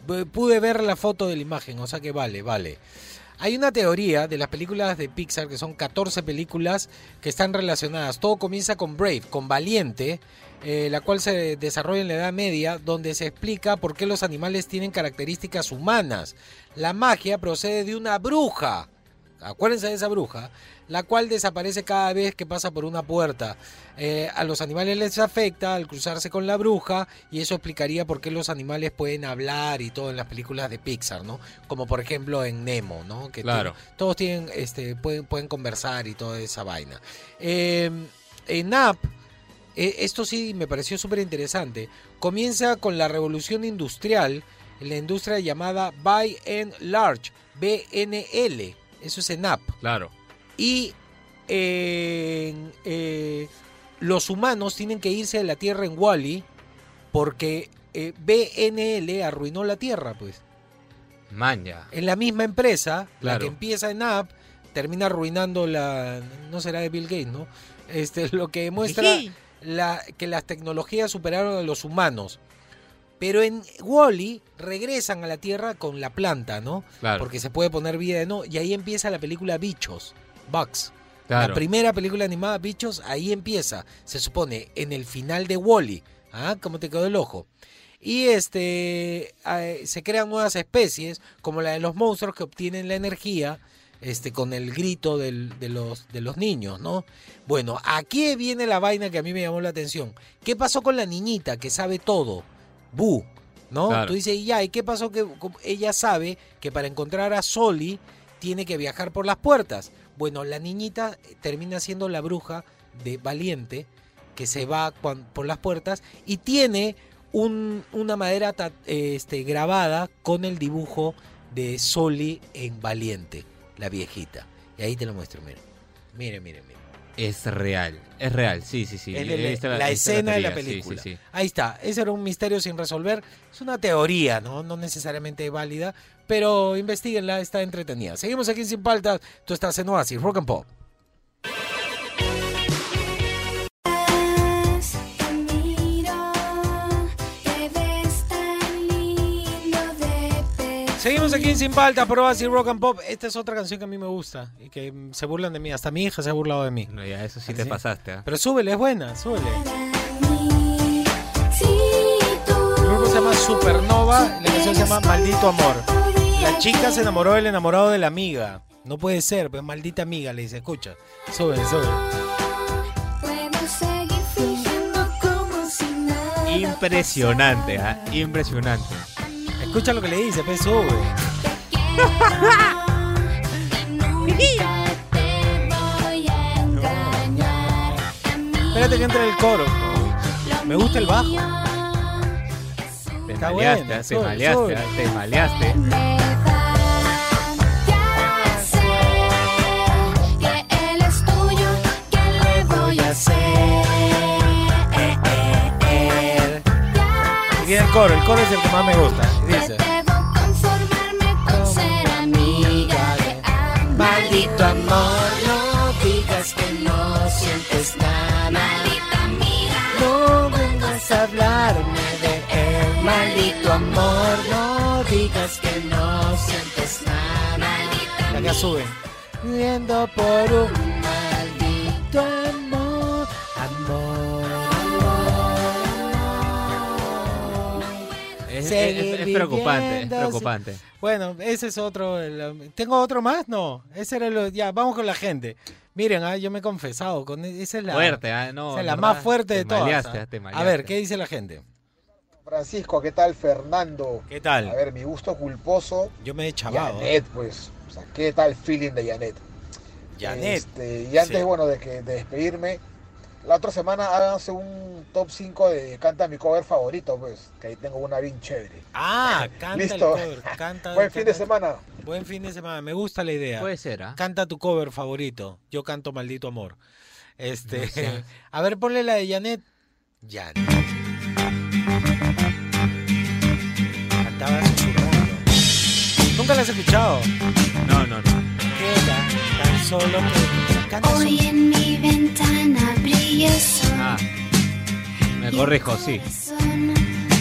eh, pude ver la foto de la imagen, o sea que vale, vale. Hay una teoría de las películas de Pixar, que son 14 películas que están relacionadas. Todo comienza con Brave, con Valiente, eh, la cual se desarrolla en la Edad Media, donde se explica por qué los animales tienen características humanas. La magia procede de una bruja. Acuérdense de esa bruja, la cual desaparece cada vez que pasa por una puerta. Eh, a los animales les afecta al cruzarse con la bruja y eso explicaría por qué los animales pueden hablar y todo en las películas de Pixar, ¿no? Como por ejemplo en Nemo, ¿no? Que Claro. to- todos tienen, este, pueden, pueden conversar y toda esa vaina. Eh, en Up, eh, esto sí me pareció súper interesante. Comienza con la revolución industrial en la industria llamada By and Large, BNL. Eso es en Up. Claro. Y eh, eh, los humanos tienen que irse de la Tierra en Wally porque eh, BNL arruinó la Tierra, pues. Manja. En la misma empresa, la que empieza en App, termina arruinando la. No será de Bill Gates, ¿no? Este, lo que demuestra la, que las tecnologías superaron a los humanos. Pero en Wally regresan a la Tierra con la planta, ¿no? Claro. Porque se puede poner vida de no. Y ahí empieza la película Bichos, Bugs. Claro. La primera película animada, Bichos, ahí empieza. Se supone, en el final de Wally. ¿Ah? ¿Cómo te quedó el ojo? Y este eh, se crean nuevas especies, como la de los monstruos que obtienen la energía este, con el grito del- de, los, de los niños, ¿no? Bueno, aquí viene la vaina que a mí me llamó la atención. ¿Qué pasó con la niñita que sabe todo? Bu, ¿no? Claro. Tú dices, y ya, ¿y qué pasó? Que ella sabe que para encontrar a Soli tiene que viajar por las puertas. Bueno, la niñita termina siendo la bruja de Valiente que se va por las puertas y tiene un- una madera eh, este, grabada con el dibujo de Soli en Valiente, la viejita. Y ahí te lo muestro, mire. Mire, mire, mire. Es real. Es real, sí, sí, sí. Es de- la, escena de la teoría, sí, película. Sí, sí, Ahí está. Ese era un misterio sin resolver. Es una teoría, ¿no? No necesariamente válida. Pero investiguenla, está entretenida. Seguimos aquí en Sin Paltas. Tú estás en Oasis, Rock and Pop. Aquí en Sin Paltas por Oasis, Rock and Pop. Esta es otra canción que a mí me gusta. Y que se burlan de mí. Hasta mi hija se ha burlado de mí. No, ya, eso sí te ¿Sí? pasaste. ¿ah? Pero súbele, es buena, súbele. Si tú El grupo se llama Supernova y la canción se llama Maldito Amor. La chica se enamoró del enamorado de la amiga. No puede ser, pues maldita amiga, le dice, escucha. Si nada Impresionante, ¿ah? Impresionante. Escucha lo que le dice, pues sube. <laughs> Espérate que entre el coro. Me gusta el bajo. Te Está maleaste, buena, ¿ah? te sube, maleaste, sube. ¿ah? te maleaste. Que él es tuyo, ¿qué le voy a hacer? Y el coro, el coro es el que más me gusta. Dice, Debo conformarme con ser amiga de ambos. Maldito amor, no digas que no sientes nada. Maldita amiga, No vengas a hablarme de él. Maldito amor, no digas que no sientes nada. La que sube. Viendo por un maldito amor, amor. Es, es- Seguir es preocupante, es preocupante. Bueno, ese es otro. el- ¿Tengo otro más? No. Ese era lo. Ya, vamos con la gente. Miren, ah, yo me he confesado. Con, esa es la, Fuerte, ¿ah? No, esa es en la más fuerte te de todas. maleaste, ah. te A ver, ¿qué dice la gente? Francisco, ¿qué tal? Fernando. ¿Qué tal? A ver, mi gusto culposo. Yo me he chavado. Janet, pues. O sea, ¿qué tal feeling de Janet? Janet. Este, y antes, Sí. bueno, de, que, de despedirme, la otra semana háganse un top 5 de canta mi cover favorito, pues. Que ahí tengo una bien chévere. Ah, <laughs> canta Listo. el cover. Canta, Buen fin de semana. Buen fin de semana. Me gusta la idea. Puede ser, ¿ah? Canta tu cover favorito. Yo canto Maldito Amor. Este, No sé. <laughs> a ver, ponle la de Janet. Janet. Cantaba susurrando. Nunca la has escuchado. No, no, no. Queda tan solo que canta hoy en mi ventana brilla el sol. Ah, me corrijo, sí.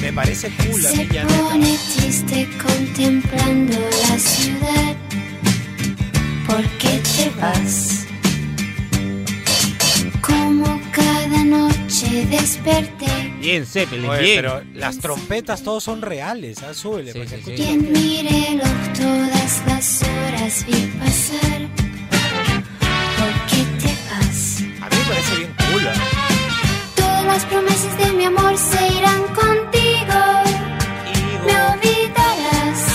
Me parece cool a Se pone triste contemplando la ciudad. ¿Por qué te vas? Como cada noche desperté. Bien, Zeppelin, Oye, bien. pero las trompetas todos son reales, ah, súbele. sí, sí. escuche Y lo en que- mi reloj todas las horas vi pasar. Me parece bien cool. ¿ah? Todas las promesas de mi amor se irán contigo. Me olvidarás.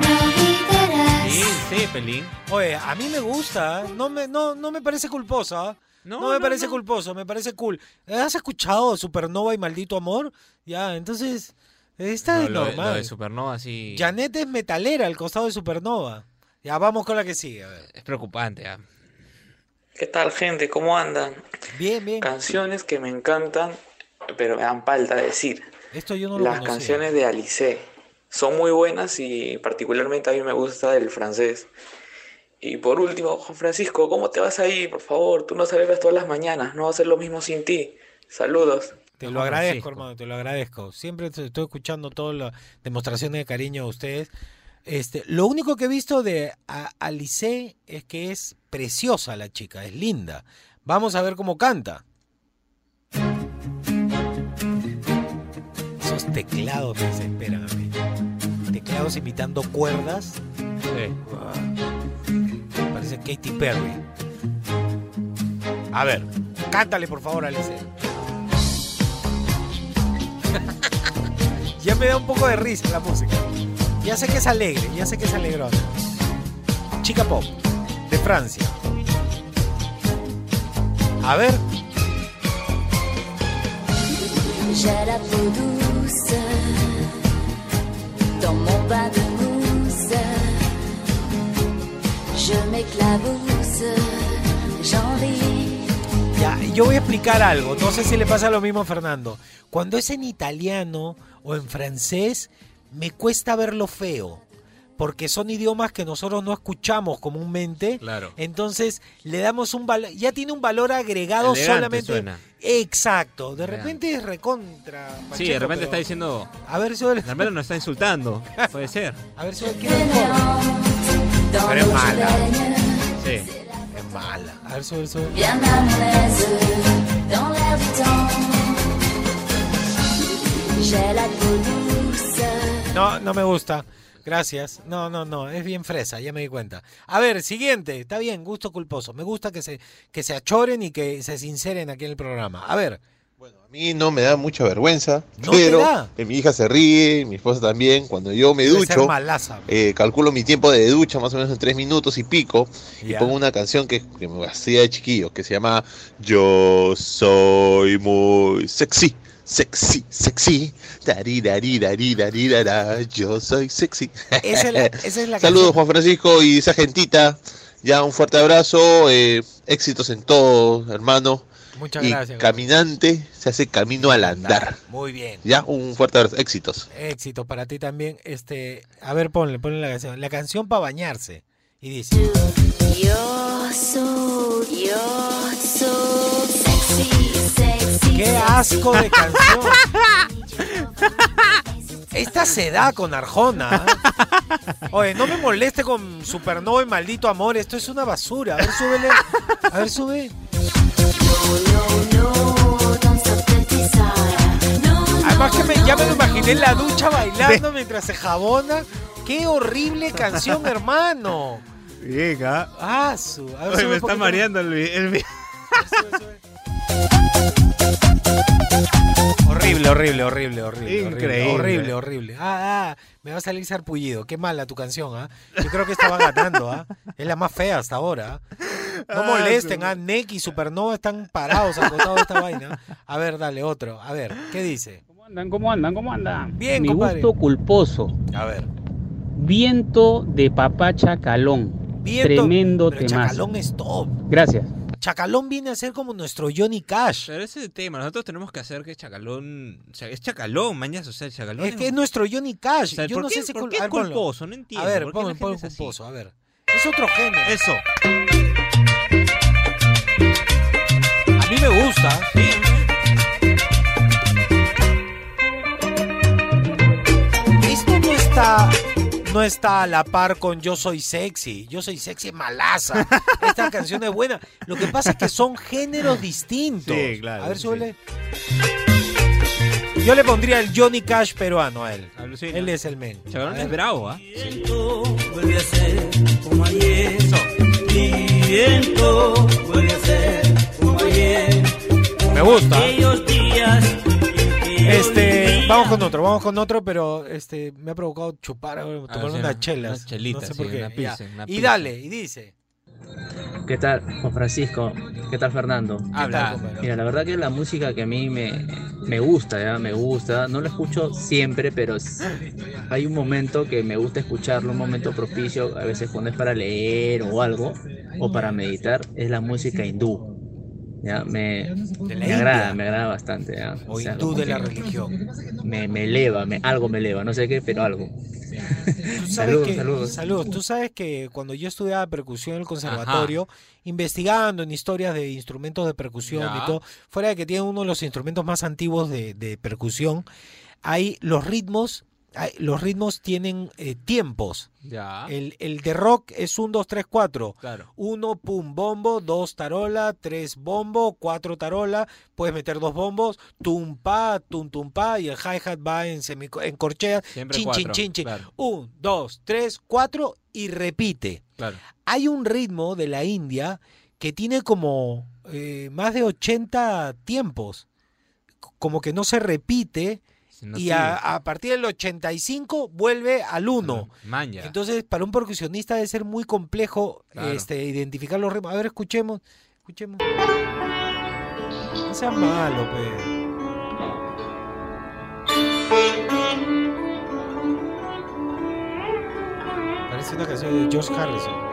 Me olvidarás. Sí, sí, Pelín. Oye, a mí me gusta, ¿eh? no me, no, no me parece culposa. ¿eh? No, me no, parece no. culposo, me parece cool. ¿Has escuchado Supernova y Maldito Amor? Ya, entonces está No, lo, de- normal. lo de Supernova sí. Janet es metalera al costado de Supernova. Ya, vamos con la que sigue. a ver. Es preocupante. ah. ¿Qué tal, gente? ¿Cómo andan? Bien, bien. Canciones que me encantan, pero me dan falta decir. Esto yo no lo Las conocía. canciones de Alice son muy buenas y particularmente a mí me gusta el francés. Y por último, Juan Francisco, ¿cómo te vas a ir? Por favor, tú no celebras todas las mañanas, no va a ser lo mismo sin ti. Saludos. Te lo agradezco, hermano, te lo agradezco. Siempre te estoy escuchando todas las demostraciones de cariño a ustedes. Este, lo único que he visto de Alice es que es preciosa la chica, es linda. Vamos a ver cómo canta. Esos teclados me desesperan a mí. Teclados imitando cuerdas. Ah, Parece Katy Perry. A ver, cántale por favor, Alice. <laughs> ya me da un poco de risa la música. Ya sé que es alegre, ya sé que es alegrona. Chica pop, de Francia. A ver, J'ai la peau douce dans mon bain de mousse. Je m'éclabousse, j'envie. ya, yo voy a explicar algo. No sé si le pasa lo mismo a Fernando. Cuando es en italiano o en francés, me cuesta verlo feo. Porque son idiomas que nosotros no escuchamos comúnmente. Claro. Entonces le damos un valor, ya tiene un valor agregado Elegante solamente. suena. Exacto, de Elegante. repente es recontra. Sí, de repente pero- está diciendo. A ver si De repente nos está insultando. Puede ser. A ver si Pero es mala. Sí. Es mala. A ver, sube, sube. No, no me gusta. Gracias. No, no, no. Es bien fresa, ya me di cuenta. A ver, siguiente. Está bien, gusto culposo. Me gusta que se, que se achoren y que se sinceren aquí en el programa. A ver. A mí no me da mucha vergüenza, ¿No pero da? que mi hija se ríe, mi esposa también. Cuando yo me Debe ducho, malaza. eh, calculo mi tiempo de ducha más o menos en tres minutos y pico, y pongo una canción que, que me hacía de chiquillo, que se llama Yo soy muy sexy, sexy, sexy, dari, dari, dari, dari, dara, yo soy sexy. Esa es la, esa es la <laughs> Saludos. Juan Francisco y esa gentita, ya un fuerte abrazo, eh, éxitos en todo, hermano. Muchas y gracias. caminante se hace camino al andar. Muy bien. Ya, un fuerte abrazo. Éxitos. Éxito para ti también. Este, a ver, ponle, ponle la canción. La canción para bañarse. Y dice. You're so, you're so sexy, sexy. ¡Qué asco de canción! Esta se da con Arjona. Oye, no me moleste con Supernova y Maldito Amor. Esto es una basura. A ver, súbele. A ver, sube. Además que me, ya me lo imaginé en la ducha bailando mientras se jabona. ¡Qué horrible canción, hermano! Bien, ¿ah? Su. A ver, Oye, me está mareando el, vi- el vi- Horrible, horrible, horrible, horrible. Increíble. Horrible, horrible. Ah, ah, me va a salir sarpullido. Qué mala tu canción, ¿ah? Yo creo que estaba ganando, ¿ah? Es la más fea hasta ahora. ¿ah? No Ah, molesten, ¿ah? Neck y Supernova están parados al costado de esta vaina. A ver, dale, otro. A ver, ¿qué dice? ¿Cómo andan? ¿Cómo andan? ¿Cómo andan? Bien, Mi compadre. gusto culposo. A ver. Viento de papá Chacalón. Viento- Tremendo pero temazo. Chacalón es top. Gracias. Chacalón viene a ser como nuestro Johnny Cash. Pero ese es el tema, nosotros tenemos que hacer que Chacalón. O sea, es Chacalón, mañas, o sea, Chacalón. Es que es nuestro Johnny Cash. O sea, Yo ¿por no qué- sé si por qué ponlo. culposo? No entiendo, A ver, ¿por qué pon, la pon gente es así? culposo, a ver. Es otro género. Eso. A mí me gusta. Esto no está, no está a la par con Yo Soy Sexy. Yo Soy Sexy es malaza. Esta canción es buena. Lo que pasa es que son géneros distintos. Sí, claro, A ver, sí. súbele. Yo le pondría el Johnny Cash peruano a él. Alucina. Él es el men. Ver. es bravo, ¿ah? vuelve a ser como ayer. Mi viento vuelve a ser Me gusta. Aquellos días Este, <laughs> vamos con otro, vamos con otro, pero este me ha provocado chupar, eh, tomar sí, unas una- chelas. unas chelitas, no sé sí, por qué. una una y dale, y dice. ¿Qué tal, Juan Francisco? ¿Qué tal, Fernando? Habla. Mira, la verdad que la música que a mí me, me gusta, ¿ya? Me gusta. No la escucho siempre, pero hay un momento que me gusta escucharlo, un momento propicio, a veces cuando es para leer o algo, o para meditar, es la música hindú. ¿Ya? Me, me agrada, me agrada bastante. ¿ya? O sea, hindú como de la religión. Me, me eleva, me, algo me eleva, no sé qué, pero algo. Saludos, que, saludos. saludos. Tú sabes que cuando yo estudiaba percusión en el conservatorio, investigando en historias de instrumentos de percusión Ya. y todo, fuera de que tiene uno de los instrumentos más antiguos de, de percusión, hay los ritmos, los ritmos tienen eh, tiempos. Ya. El, el de rock es un 2, 3, 4. Claro. Uno, pum, bombo, dos, tarola, tres, bombo, cuatro, tarola. Puedes meter dos bombos, tum, pa, tum, tum, pa, y el hi-hat va en, semico- en corchea. Siempre chin, cuatro, chin, chin, chin. claro. Un, dos, tres, cuatro, y repite. Claro. Hay un ritmo de la India que tiene como eh, más de 80 tiempos. Como que no se repite. No y a, a partir del 85 vuelve al 1. Maña. Entonces, para un percusionista debe ser muy complejo Claro. este, identificar los ritmos. A ver, escuchemos. Escuchemos. No seas malo, pe. Parece una canción de George Harrison.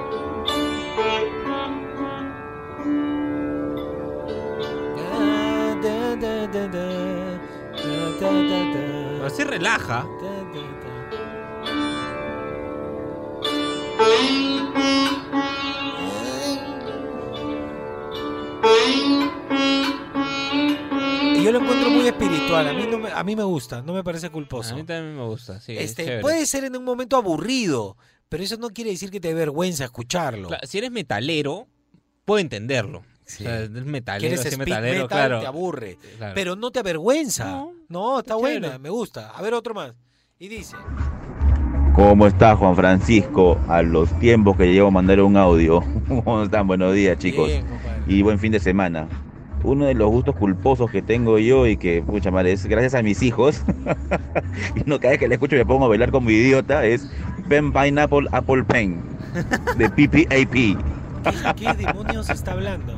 Sí. Y yo lo encuentro muy espiritual. A mí, no me, a mí me gusta, no me parece A culposo. mí también me gusta, sí. es Este, puede ser en un momento aburrido, pero eso no quiere decir que te dé vergüenza escucharlo. Claro, si eres metalero, puedo entenderlo. O sea, es metalero, metal, claro. te aburre. Claro. Pero no te avergüenza. No, está chévere. buena, me gusta. A ver otro más. Y dice. ¿Cómo está Juan Francisco? A los tiempos que llevo a mandar un audio. <laughs> ¿Cómo están? Buenos días, chicos. Bien, y buen fin de semana. Uno de los gustos culposos que tengo yo y que, pucha madre, es gracias a mis hijos. <laughs> y no cada vez que le escucho me pongo a bailar como idiota. Es Pen Pineapple Apple Pen de PPAP. ¿Qué, qué demonios está hablando?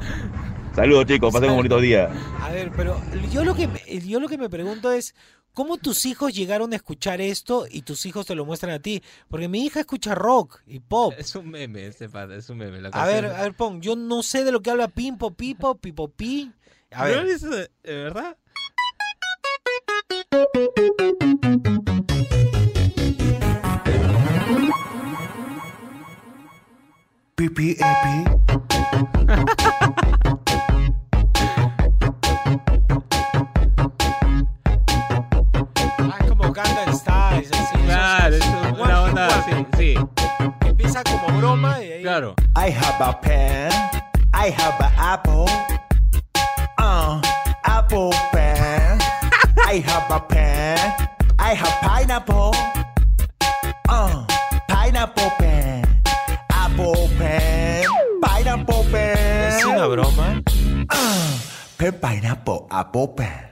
Saludos, chicos. Pasen un bonito día. A ver, pero yo lo que me, yo lo que me pregunto es ¿cómo tus hijos llegaron a escuchar esto y tus hijos te lo muestran a ti? Porque mi hija escucha rock y pop. Es un meme, ese pata, es un meme. La A ver, a ver, pon, yo no sé de lo que habla Pimpo, Pipo, Pipo, Pi. A ¿No ver. es, eh, ¿Verdad? Ah, <laughs> Como broma y ahí. Claro. I have a pen. I have an apple. Uh, apple pen. I have a pen. I have pineapple. Uh, pineapple pen. Apple pen. Pineapple pen. Es una broma. Uh, pen, pineapple, apple pen.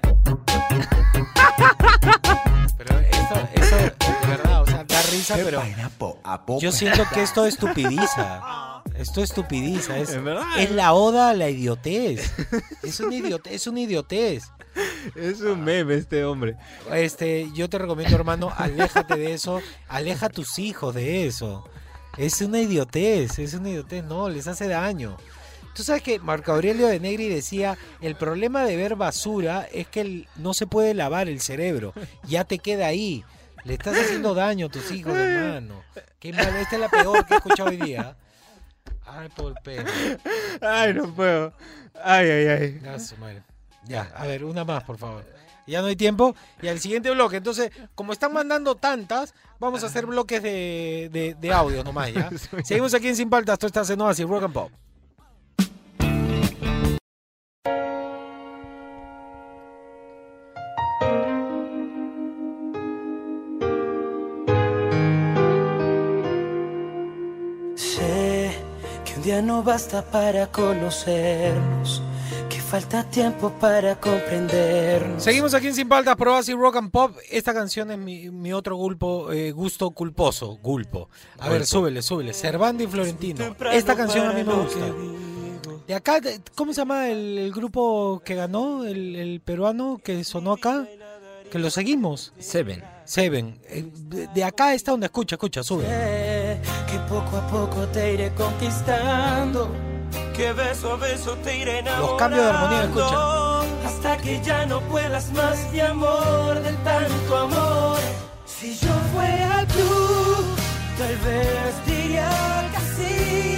Pero esto, esto, pero pineapple, apple yo siento que esto estupidiza. Esto estupidiza. Es, En verdad. es la oda a la idiotez. Es una idiotez. Es una idiotez. Es un meme este hombre. Este, yo te recomiendo, hermano, aléjate de eso. Aleja a tus hijos de eso. Es una idiotez. Es una idiotez. No, les hace daño. Tú sabes que Marco Aurelio de Negri decía, el problema de ver basura es que el- no se puede lavar el cerebro. Ya te queda ahí. Le estás haciendo daño a tus hijos, <laughs> hermano. Qué mal. Esta es la peor que he escuchado hoy día. Ay, por pena. Ay, no puedo. Ay, ay, ay. Ya, su madre. Ya, a ver, una más, por favor. Ya no hay tiempo. Y al siguiente bloque. Entonces, como están mandando tantas, vamos a hacer bloques de, de, de audio nomás, ¿ya? <laughs> Seguimos aquí en Sin Paltas. Esto está en Oasis Rock and Pop. Día no basta para conocernos, que falta tiempo para comprendernos. Seguimos aquí en Sin Paltas, Probas y Rock and Pop. Esta canción es mi, mi otro gulpo, eh, gusto culposo, gulpo. A ver, Gulpo. súbele, súbele. Servando y Florentino. Esta canción a mí me gusta. De acá, de- ¿cómo se llama el, el grupo que ganó? El, el peruano que sonó acá. Que lo seguimos. Seven. Seven. Eh, De, de acá está donde escucha, escucha, sube. Sé que poco a poco te iré conquistando. Que beso a beso te iré enamorando. Los cambios de armonía, escucha. Hasta que ya no puedas más de amor, del tanto amor. Si yo fuera tú, tal vez diría que sí.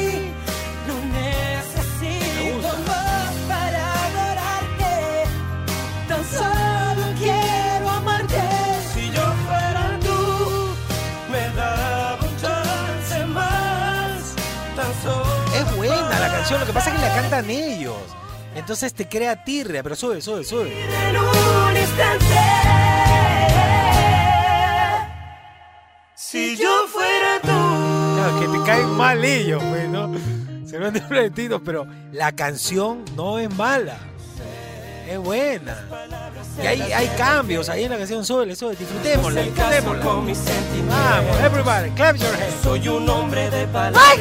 Canción, lo que pasa es que la cantan ellos. Entonces te crea tirria, pero sube, sube, sube. en un instante. Si yo fuera tú. Claro, que te caen mal ellos, pues, ¿no? Se van de Florentino, pero la canción no es mala. Es buena. Y hay, hay cambios ahí en la canción, súbele, súbele, disfrutémosla, disfrutémosla. Vamos, everybody, clap your hands. Soy un hombre de palabras,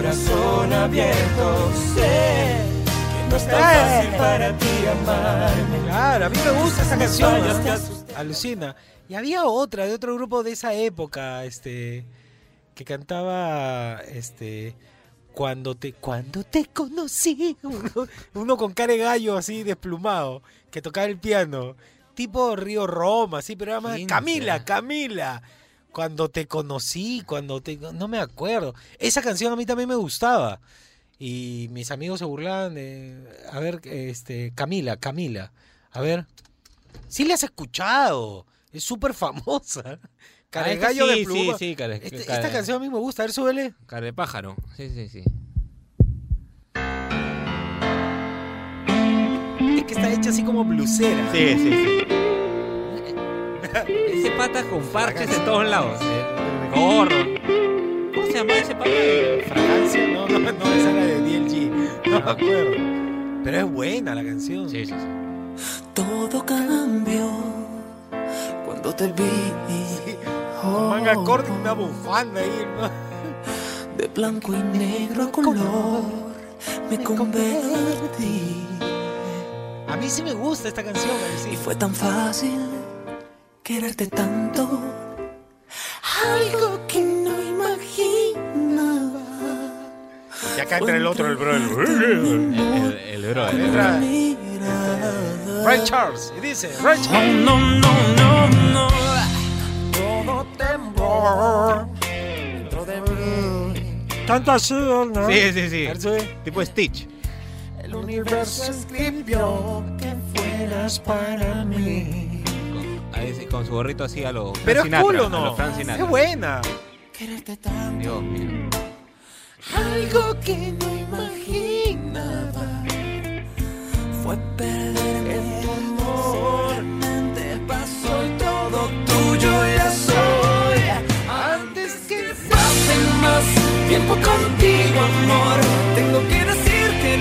corazón abierto. Sé que no es tan Eh. fácil para ti amarme. Claro, a mí me gusta esa canción. Alucina. Y había otra, de otro grupo de esa época, este, que cantaba, este, cuando te, cuando te conocí, uno, uno con cara de gallo así desplumado, que tocaba el piano, tipo Río Roma, así, pero era más ¿Quién Camila? Camila. Cuando te conocí, cuando te, no me acuerdo. Esa canción a mí también me gustaba. Y mis amigos se burlaban de, a ver, este, Camila, Camila. A ver, sí la has escuchado. Es súper famosa. Cara Ah, gallo sí, de pluma. sí, sí, cara- Este- cara- Esta canción a mí me gusta. A ver, súbele. Cara de pájaro. Sí, sí, sí. Es que está hecha así como blusera. Sí, sí, sí. Ese pata con parches en todos lados. El gorro. ¿Cómo se llama ese pata? Fragancia, no, no, no, esa era de DLG. No me acuerdo. Pero es buena la canción. Sí, sí, sí. Todo cambió cuando te vi. Con manga corta y una bufanda ahí, ¿no? De blanco y negro a color me convertí. A mí sí me gusta esta canción. sí. Y fue tan fácil quererte tanto. Algo que no imaginaba. Y acá entra el otro, el bro. El, el, el bro. el Entra bro. Ray Charles. Y dice, Ray Charles. no, no, no, no. Todo temblor dentro de mí. Canta así, ¿no? Sí, sí, sí. Tipo Stitch. El universo escribió que fueras para mí. Ahí sí, con su gorrito así a lo. Pero es Sinatra, cool o no. Frank. Es buena. Quererte tanto. Dios mío. Algo que no imaginaba fue perderme en tu amor. Realmente pasó y todo tuyo ya soy. Antes que pase más tiempo contigo, amor, tengo que decir que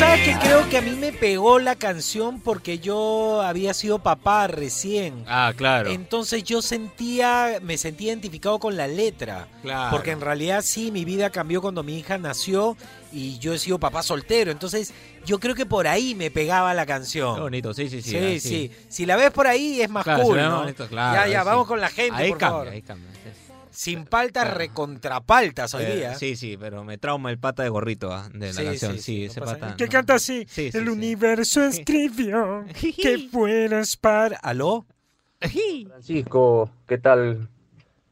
sabes que creo que a mí me pegó la canción porque yo había sido papá recién. Ah, claro. Entonces yo sentía, me sentía identificado con la letra. Claro. Porque en realidad sí, mi vida cambió cuando mi hija nació y yo he sido papá soltero. Entonces yo creo que por ahí me pegaba la canción. Qué bonito, sí, sí, sí. Sí, así. sí. Si la ves por ahí es más Claro, cool, ¿no? bonito, claro, ya, ya, vamos con la gente, Ahí por cambia, favor. ahí cambia. Sin paltas, recontrapaltas hoy día. Sí, sí, pero me trauma el pata de gorrito ah, de la Sí, canción. sí, Sí, sí, no ese pata. Que no. canta así. Sí, sí, El sí. universo <laughs> escribió <laughs> que fueras para... ¿Aló? Francisco, ¿qué tal?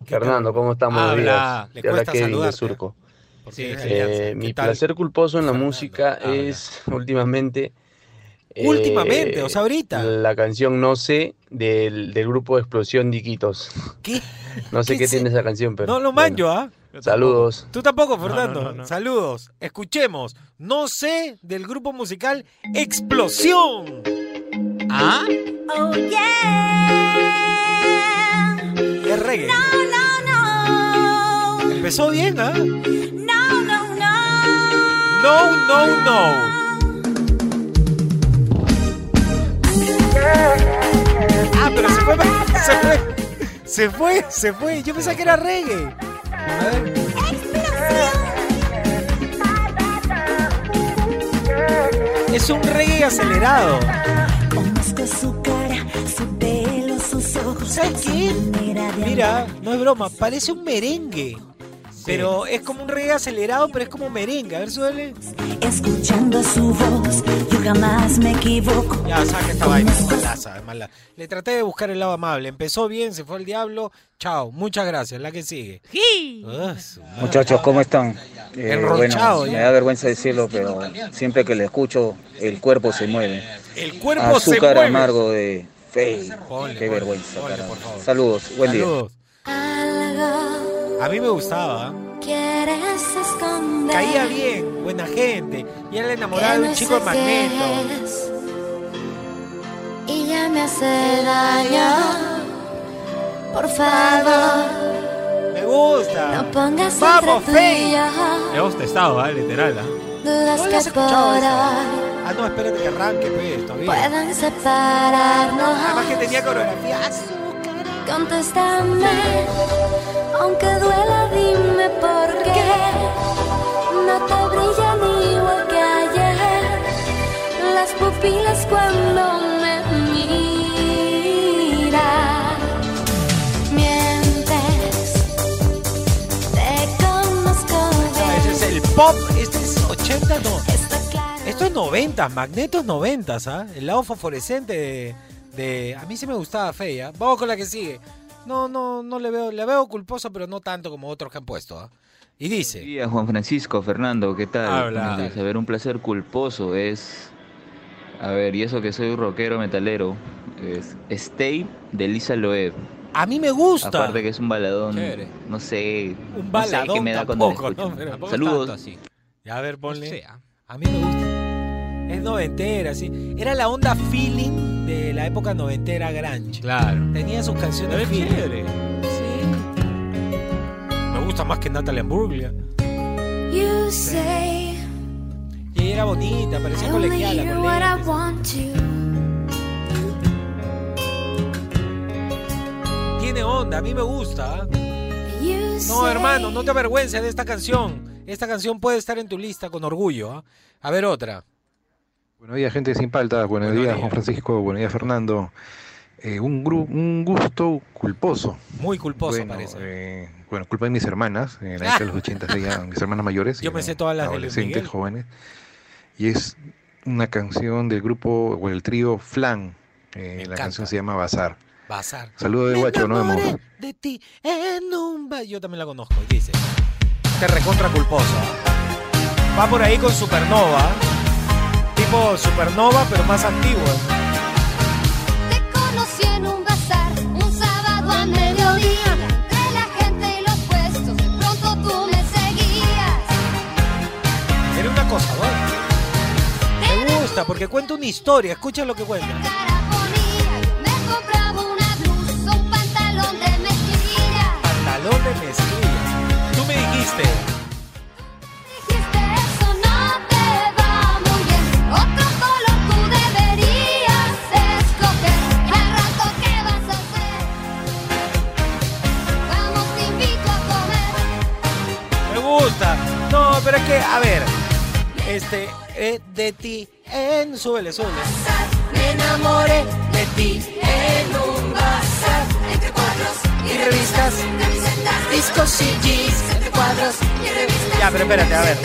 Fernando, ¿cómo estamos? Habla, Buenos días. le cuesta Kevin de Surco. Eh, alianza. ¿Qué mi tal? placer culposo en la Fernando, música habla. es <laughs> últimamente. Eh, Últimamente, o sea, ahorita. La canción No sé del, del grupo Explosión Diquitos. ¿Qué? <laughs> No sé ¿Qué tiene esa canción, pero. No lo manjo, ¿ah? Saludos. Tú tampoco, Fernando. no, no, no. Saludos. Escuchemos. No sé del grupo musical Explosión. ¿Ah? Oh yeah. Es reggae. No, no, no. Empezó bien, ¿ah? No, no, no. No, no, no. Ah, pero se fue, se fue, se fue, se fue. Yo pensaba que era reggae. A ver. Es un reggae acelerado. Conozco su cara, su pelo, sus ojos. ¿Sabes qué? Mira, no es broma, parece un merengue. Pero es como un reggae acelerado, pero es como merengue. A ver, suele. Escuchando su voz, yo jamás me equivoco. Ya, saca esta vaina, es malaza, es mala. Le traté de buscar el lado amable. Empezó bien, se fue al diablo. Chao, muchas gracias. La que sigue. Ah. Muchachos, ¿cómo están? Eh, bueno, me da vergüenza decirlo, pero siempre que le escucho, el cuerpo se mueve. El cuerpo se Azúcar mueve. amargo de Fey. Qué ponle, vergüenza, ponle, caramba. por favor. Saludos, buen día. A mí me gustaba. ¿eh? Quieres esconder. Caía bien, buena gente. Y era la enamorada de un chico de magneto. Y ya me hace daño. Por favor, Me gusta. no pongas Vamos, Faye. yo Hemos testado, ¿eh? literal. ¿ah? Dudas ¿No que has por Ah, no, espérate que arranque, pues, todavía. puedan separarnos. Además que tenía coreografía. Contéstame, aunque duela, dime por qué. No te brillan igual que ayer las pupilas cuando me miras. Mientes, te conozco Ah, ese es bien. el pop. Este es 80, no. Esto es 90, Magnetos 90, ¿ah? El lado fosforescente de, de- A mí sí me gustaba Feya. Vamos con la que sigue. No, no, no le veo. Le veo culposo, pero no tanto como otros que han puesto, ¿ah? Y dice. día, Juan Francisco, Fernando, ¿qué tal? Habla. Buenos días. A ver, un placer culposo es... A ver, y eso que soy rockero metalero, es Stay de Lisa Loeb. A mí me gusta. Aparte que es un baladón, Chévere. no sé, Un no sé baladón qué me da cuando tampoco, lo escucho. ¿no? Saludos. así. Ya, a ver, ponle. A mí me gusta. Es noventera, sí. Era la onda feeling de la época noventera grunge. Claro. Tenía sus canciones Es feeling. chévere. Sí. Me gusta más que Natalia Imbruglia. You say Y era bonita, parecía I only colegiala. hear con what I lentes. want to. Tiene onda, a mí me gusta. You No, say hermano, no te avergüences de esta canción. Esta canción puede estar en tu lista con orgullo. ¿ah? A ver otra. Buenos días, gente sin paltas. Buenos, Buenos días, días. Juan Francisco. Buenos días, Fernando. Eh, un, gru- un gusto culposo. Muy culposo bueno, parece. eh, bueno, culpa de mis hermanas. En la década de los <laughs> 80 seguían mis hermanas mayores. Yo me eran sé todas las Adolescentes, jóvenes. Y es una canción del grupo o el trío Flan. Eh, la encanta. canción se llama Bazar. Bazar. Saludos de Me guacho, vemos. de ti en un Yo también la conozco. y Dice. Este recontra culposo. Va por ahí con Supernova. Tipo Supernova, pero más antiguo. Te conocí en un bazar, un sábado a mediodía. Entre la gente y los puestos, pronto tú me seguías. Era una cosa, ¿no? Me gusta porque cuenta una historia. Escucha lo que cuenta. Un pantalón de mezclilla. Pantalón de mezclilla. Tú me. Dijiste que, a ver. Este, eh, de ti en. Súbele, súbele. Me enamoré de ti en un bazar. Entre cuadros y revistas, camisetas, discos y jeans. Entre cuadros y revistas. Ya, pero espérate, a ver.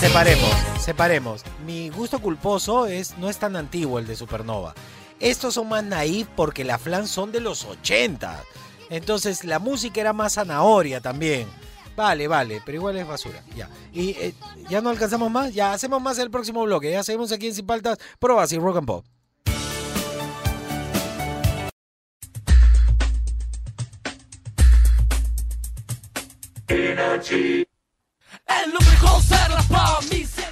Separemos, separemos. Mi gusto culposo es no es tan antiguo el de Supernova. Estos son más naif porque la flan son de los 80. Entonces la música era más zanahoria también. Vale, vale, pero igual es basura. Ya. Y eh, ya no alcanzamos más. Ya hacemos más el próximo bloque. Ya seguimos aquí en Sin Paltas, Pruebas y Rock and Pop.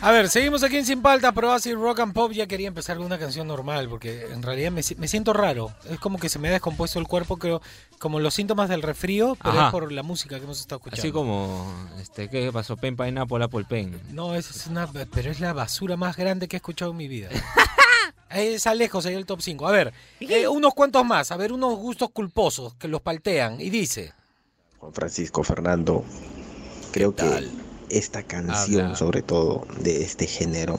A ver, seguimos aquí en Sin Palta, pero así Rock and Pop ya quería empezar con una canción normal, porque en realidad me, si- me siento raro. Es como que se me ha descompuesto el cuerpo, creo, como los síntomas del resfrío, pero Ajá. es por la música que hemos estado escuchando. Así como, este, ¿qué pasó? Pen Pineapple, Apple Pen. No, es, es una, pero es la basura más grande que he escuchado en mi vida. <laughs> Es lejos ahí el top 5. A ver, eh, unos cuantos más. A ver, unos gustos culposos que los paltean. Y dice. Juan Francisco Fernando, creo que esta canción, Habla. sobre todo de este género,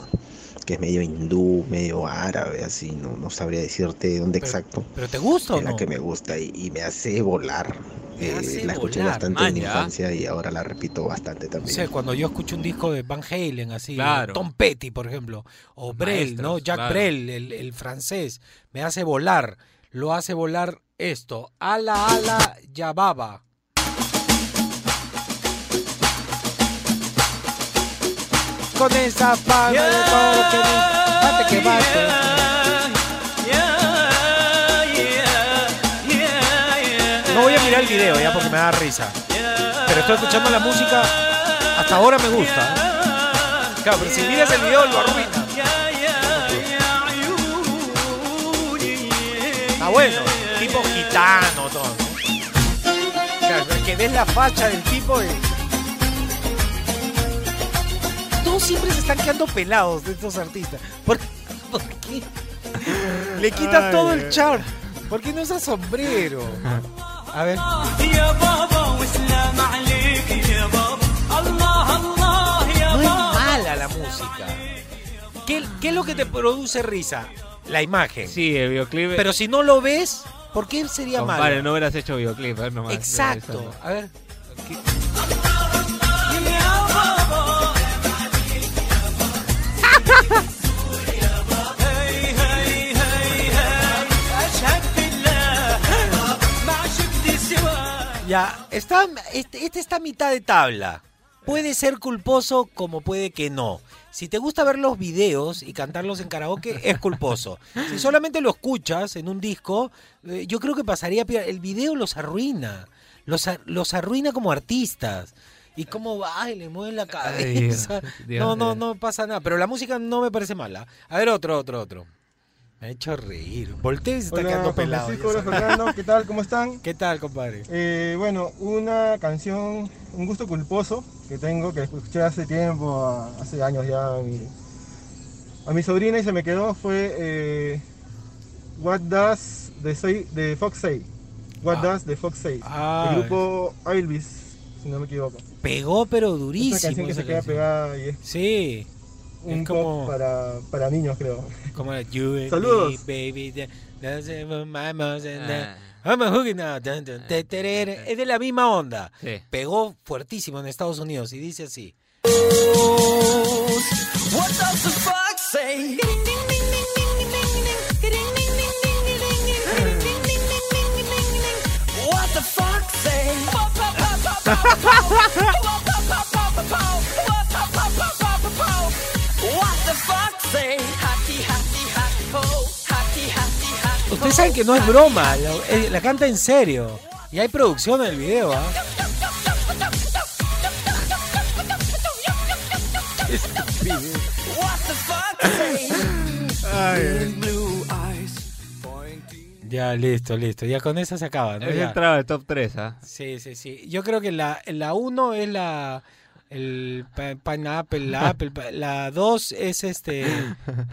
que es medio hindú, medio árabe, así, no, no sabría decirte dónde exacto. ¿Pero te gusta o es la no? que me gusta y, y me hace volar. Eh, hace la escuché volar, bastante en mi man, infancia y ahora la repito bastante también. sé, cuando yo escucho un disco de Van Halen, así, Claro. Tom Petty, por ejemplo, o Brel, ¿no? Jack claro. Brel, el, el francés, me hace volar, lo hace volar esto. Ala, ala, yababa. Con esa palma de que. No voy a mirar el video ya porque me da risa. Pero estoy escuchando la música, hasta ahora me gusta. Claro, pero si miras el video lo arruina. Está bueno, tipo gitano, todo. Claro, que ves la facha del tipo todos siempre se están quedando pelados de estos artistas. ¿Por, qué? <laughs> Le quitas todo el char. ¿Por qué no usa sombrero? A ver. No es mala la música. ¿Qué, ¿Qué, es lo que te produce risa? La imagen. Sí, el videoclip. Pero si no lo ves, ¿por qué sería malo? Vale, no hubieras hecho videoclip. ¿eh? Exacto. A ver. Ya, está, este, este está a mitad de tabla. Puede ser culposo como puede que no. Si te gusta ver los videos y cantarlos en karaoke, es culposo. Si solamente lo escuchas en un disco, eh, yo creo que pasaría... El video los arruina. Los, los arruina como artistas. Y cómo va y le mueven la cabeza. Dios no, no, no pasa nada. Pero la música no me parece mala. A ver, otro, otro, otro. Me ha hecho reír. Volteo y se está Hola, quedando pelado. Francisco, hola. Fernando, ¿qué tal? ¿Cómo están? <laughs> ¿Qué tal, compadre? Eh, bueno, una canción, un gusto culposo que tengo, que escuché hace tiempo, a- hace años ya a mi, a mi sobrina y se me quedó, fue eh, What Does the, say, the Fox Say? What Does the Fox Say? Ah. El grupo Elvis, si no me equivoco. Pegó, pero durísimo. Una canción que esa se queda pegada y es Sí. Un es pop como- para, para niños, creo. Como la You Saludos. me, baby. Ah. Es de la misma onda. Sí. Pegó fuertísimo en Estados Unidos y dice así. What does the fox say? What the fox say? Ustedes saben que no es broma, la, eh, la canta en serio. Y hay producción en el video, ¿ah? Eyes. Ya, listo, listo. Ya con esa se acaba, ¿no? Es Ya. entrada de top 3, ¿ah? Sí, sí, sí. Yo creo que la, la uno es la el pineapple, la <laughs> apple, la dos es este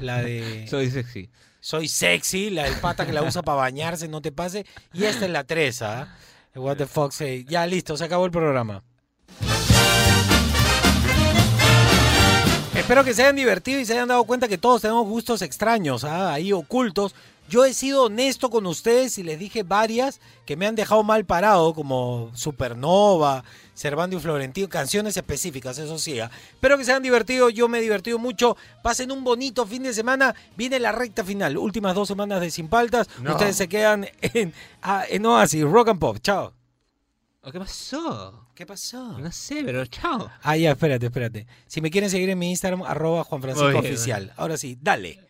la de Soy sexy. Soy sexy, la del pata que la usa para bañarse, no te pase, y esta es la tres, ¿ah? What the fuck say. Ya listo, se acabó el programa. Espero que se hayan divertido y se hayan dado cuenta que todos tenemos gustos extraños, ¿ah? ahí ocultos. Yo he sido honesto con ustedes y les dije varias que me han dejado mal parado, como Supernova, Servando y Florentino, canciones específicas, eso sí. ¿ah? Espero que se hayan divertido, yo me he divertido mucho. Pasen un bonito fin de semana. Viene la recta final, últimas dos semanas de Sin Paltas. No. Ustedes se quedan en, ah, en Oasis, Rock and Pop. Chao. ¿Qué pasó? ¿Qué pasó? No sé, pero chao. Ah, ya, espérate, espérate. Si me quieren seguir en mi Instagram, arroba Juan Francisco. Oficial. Ahora sí, dale.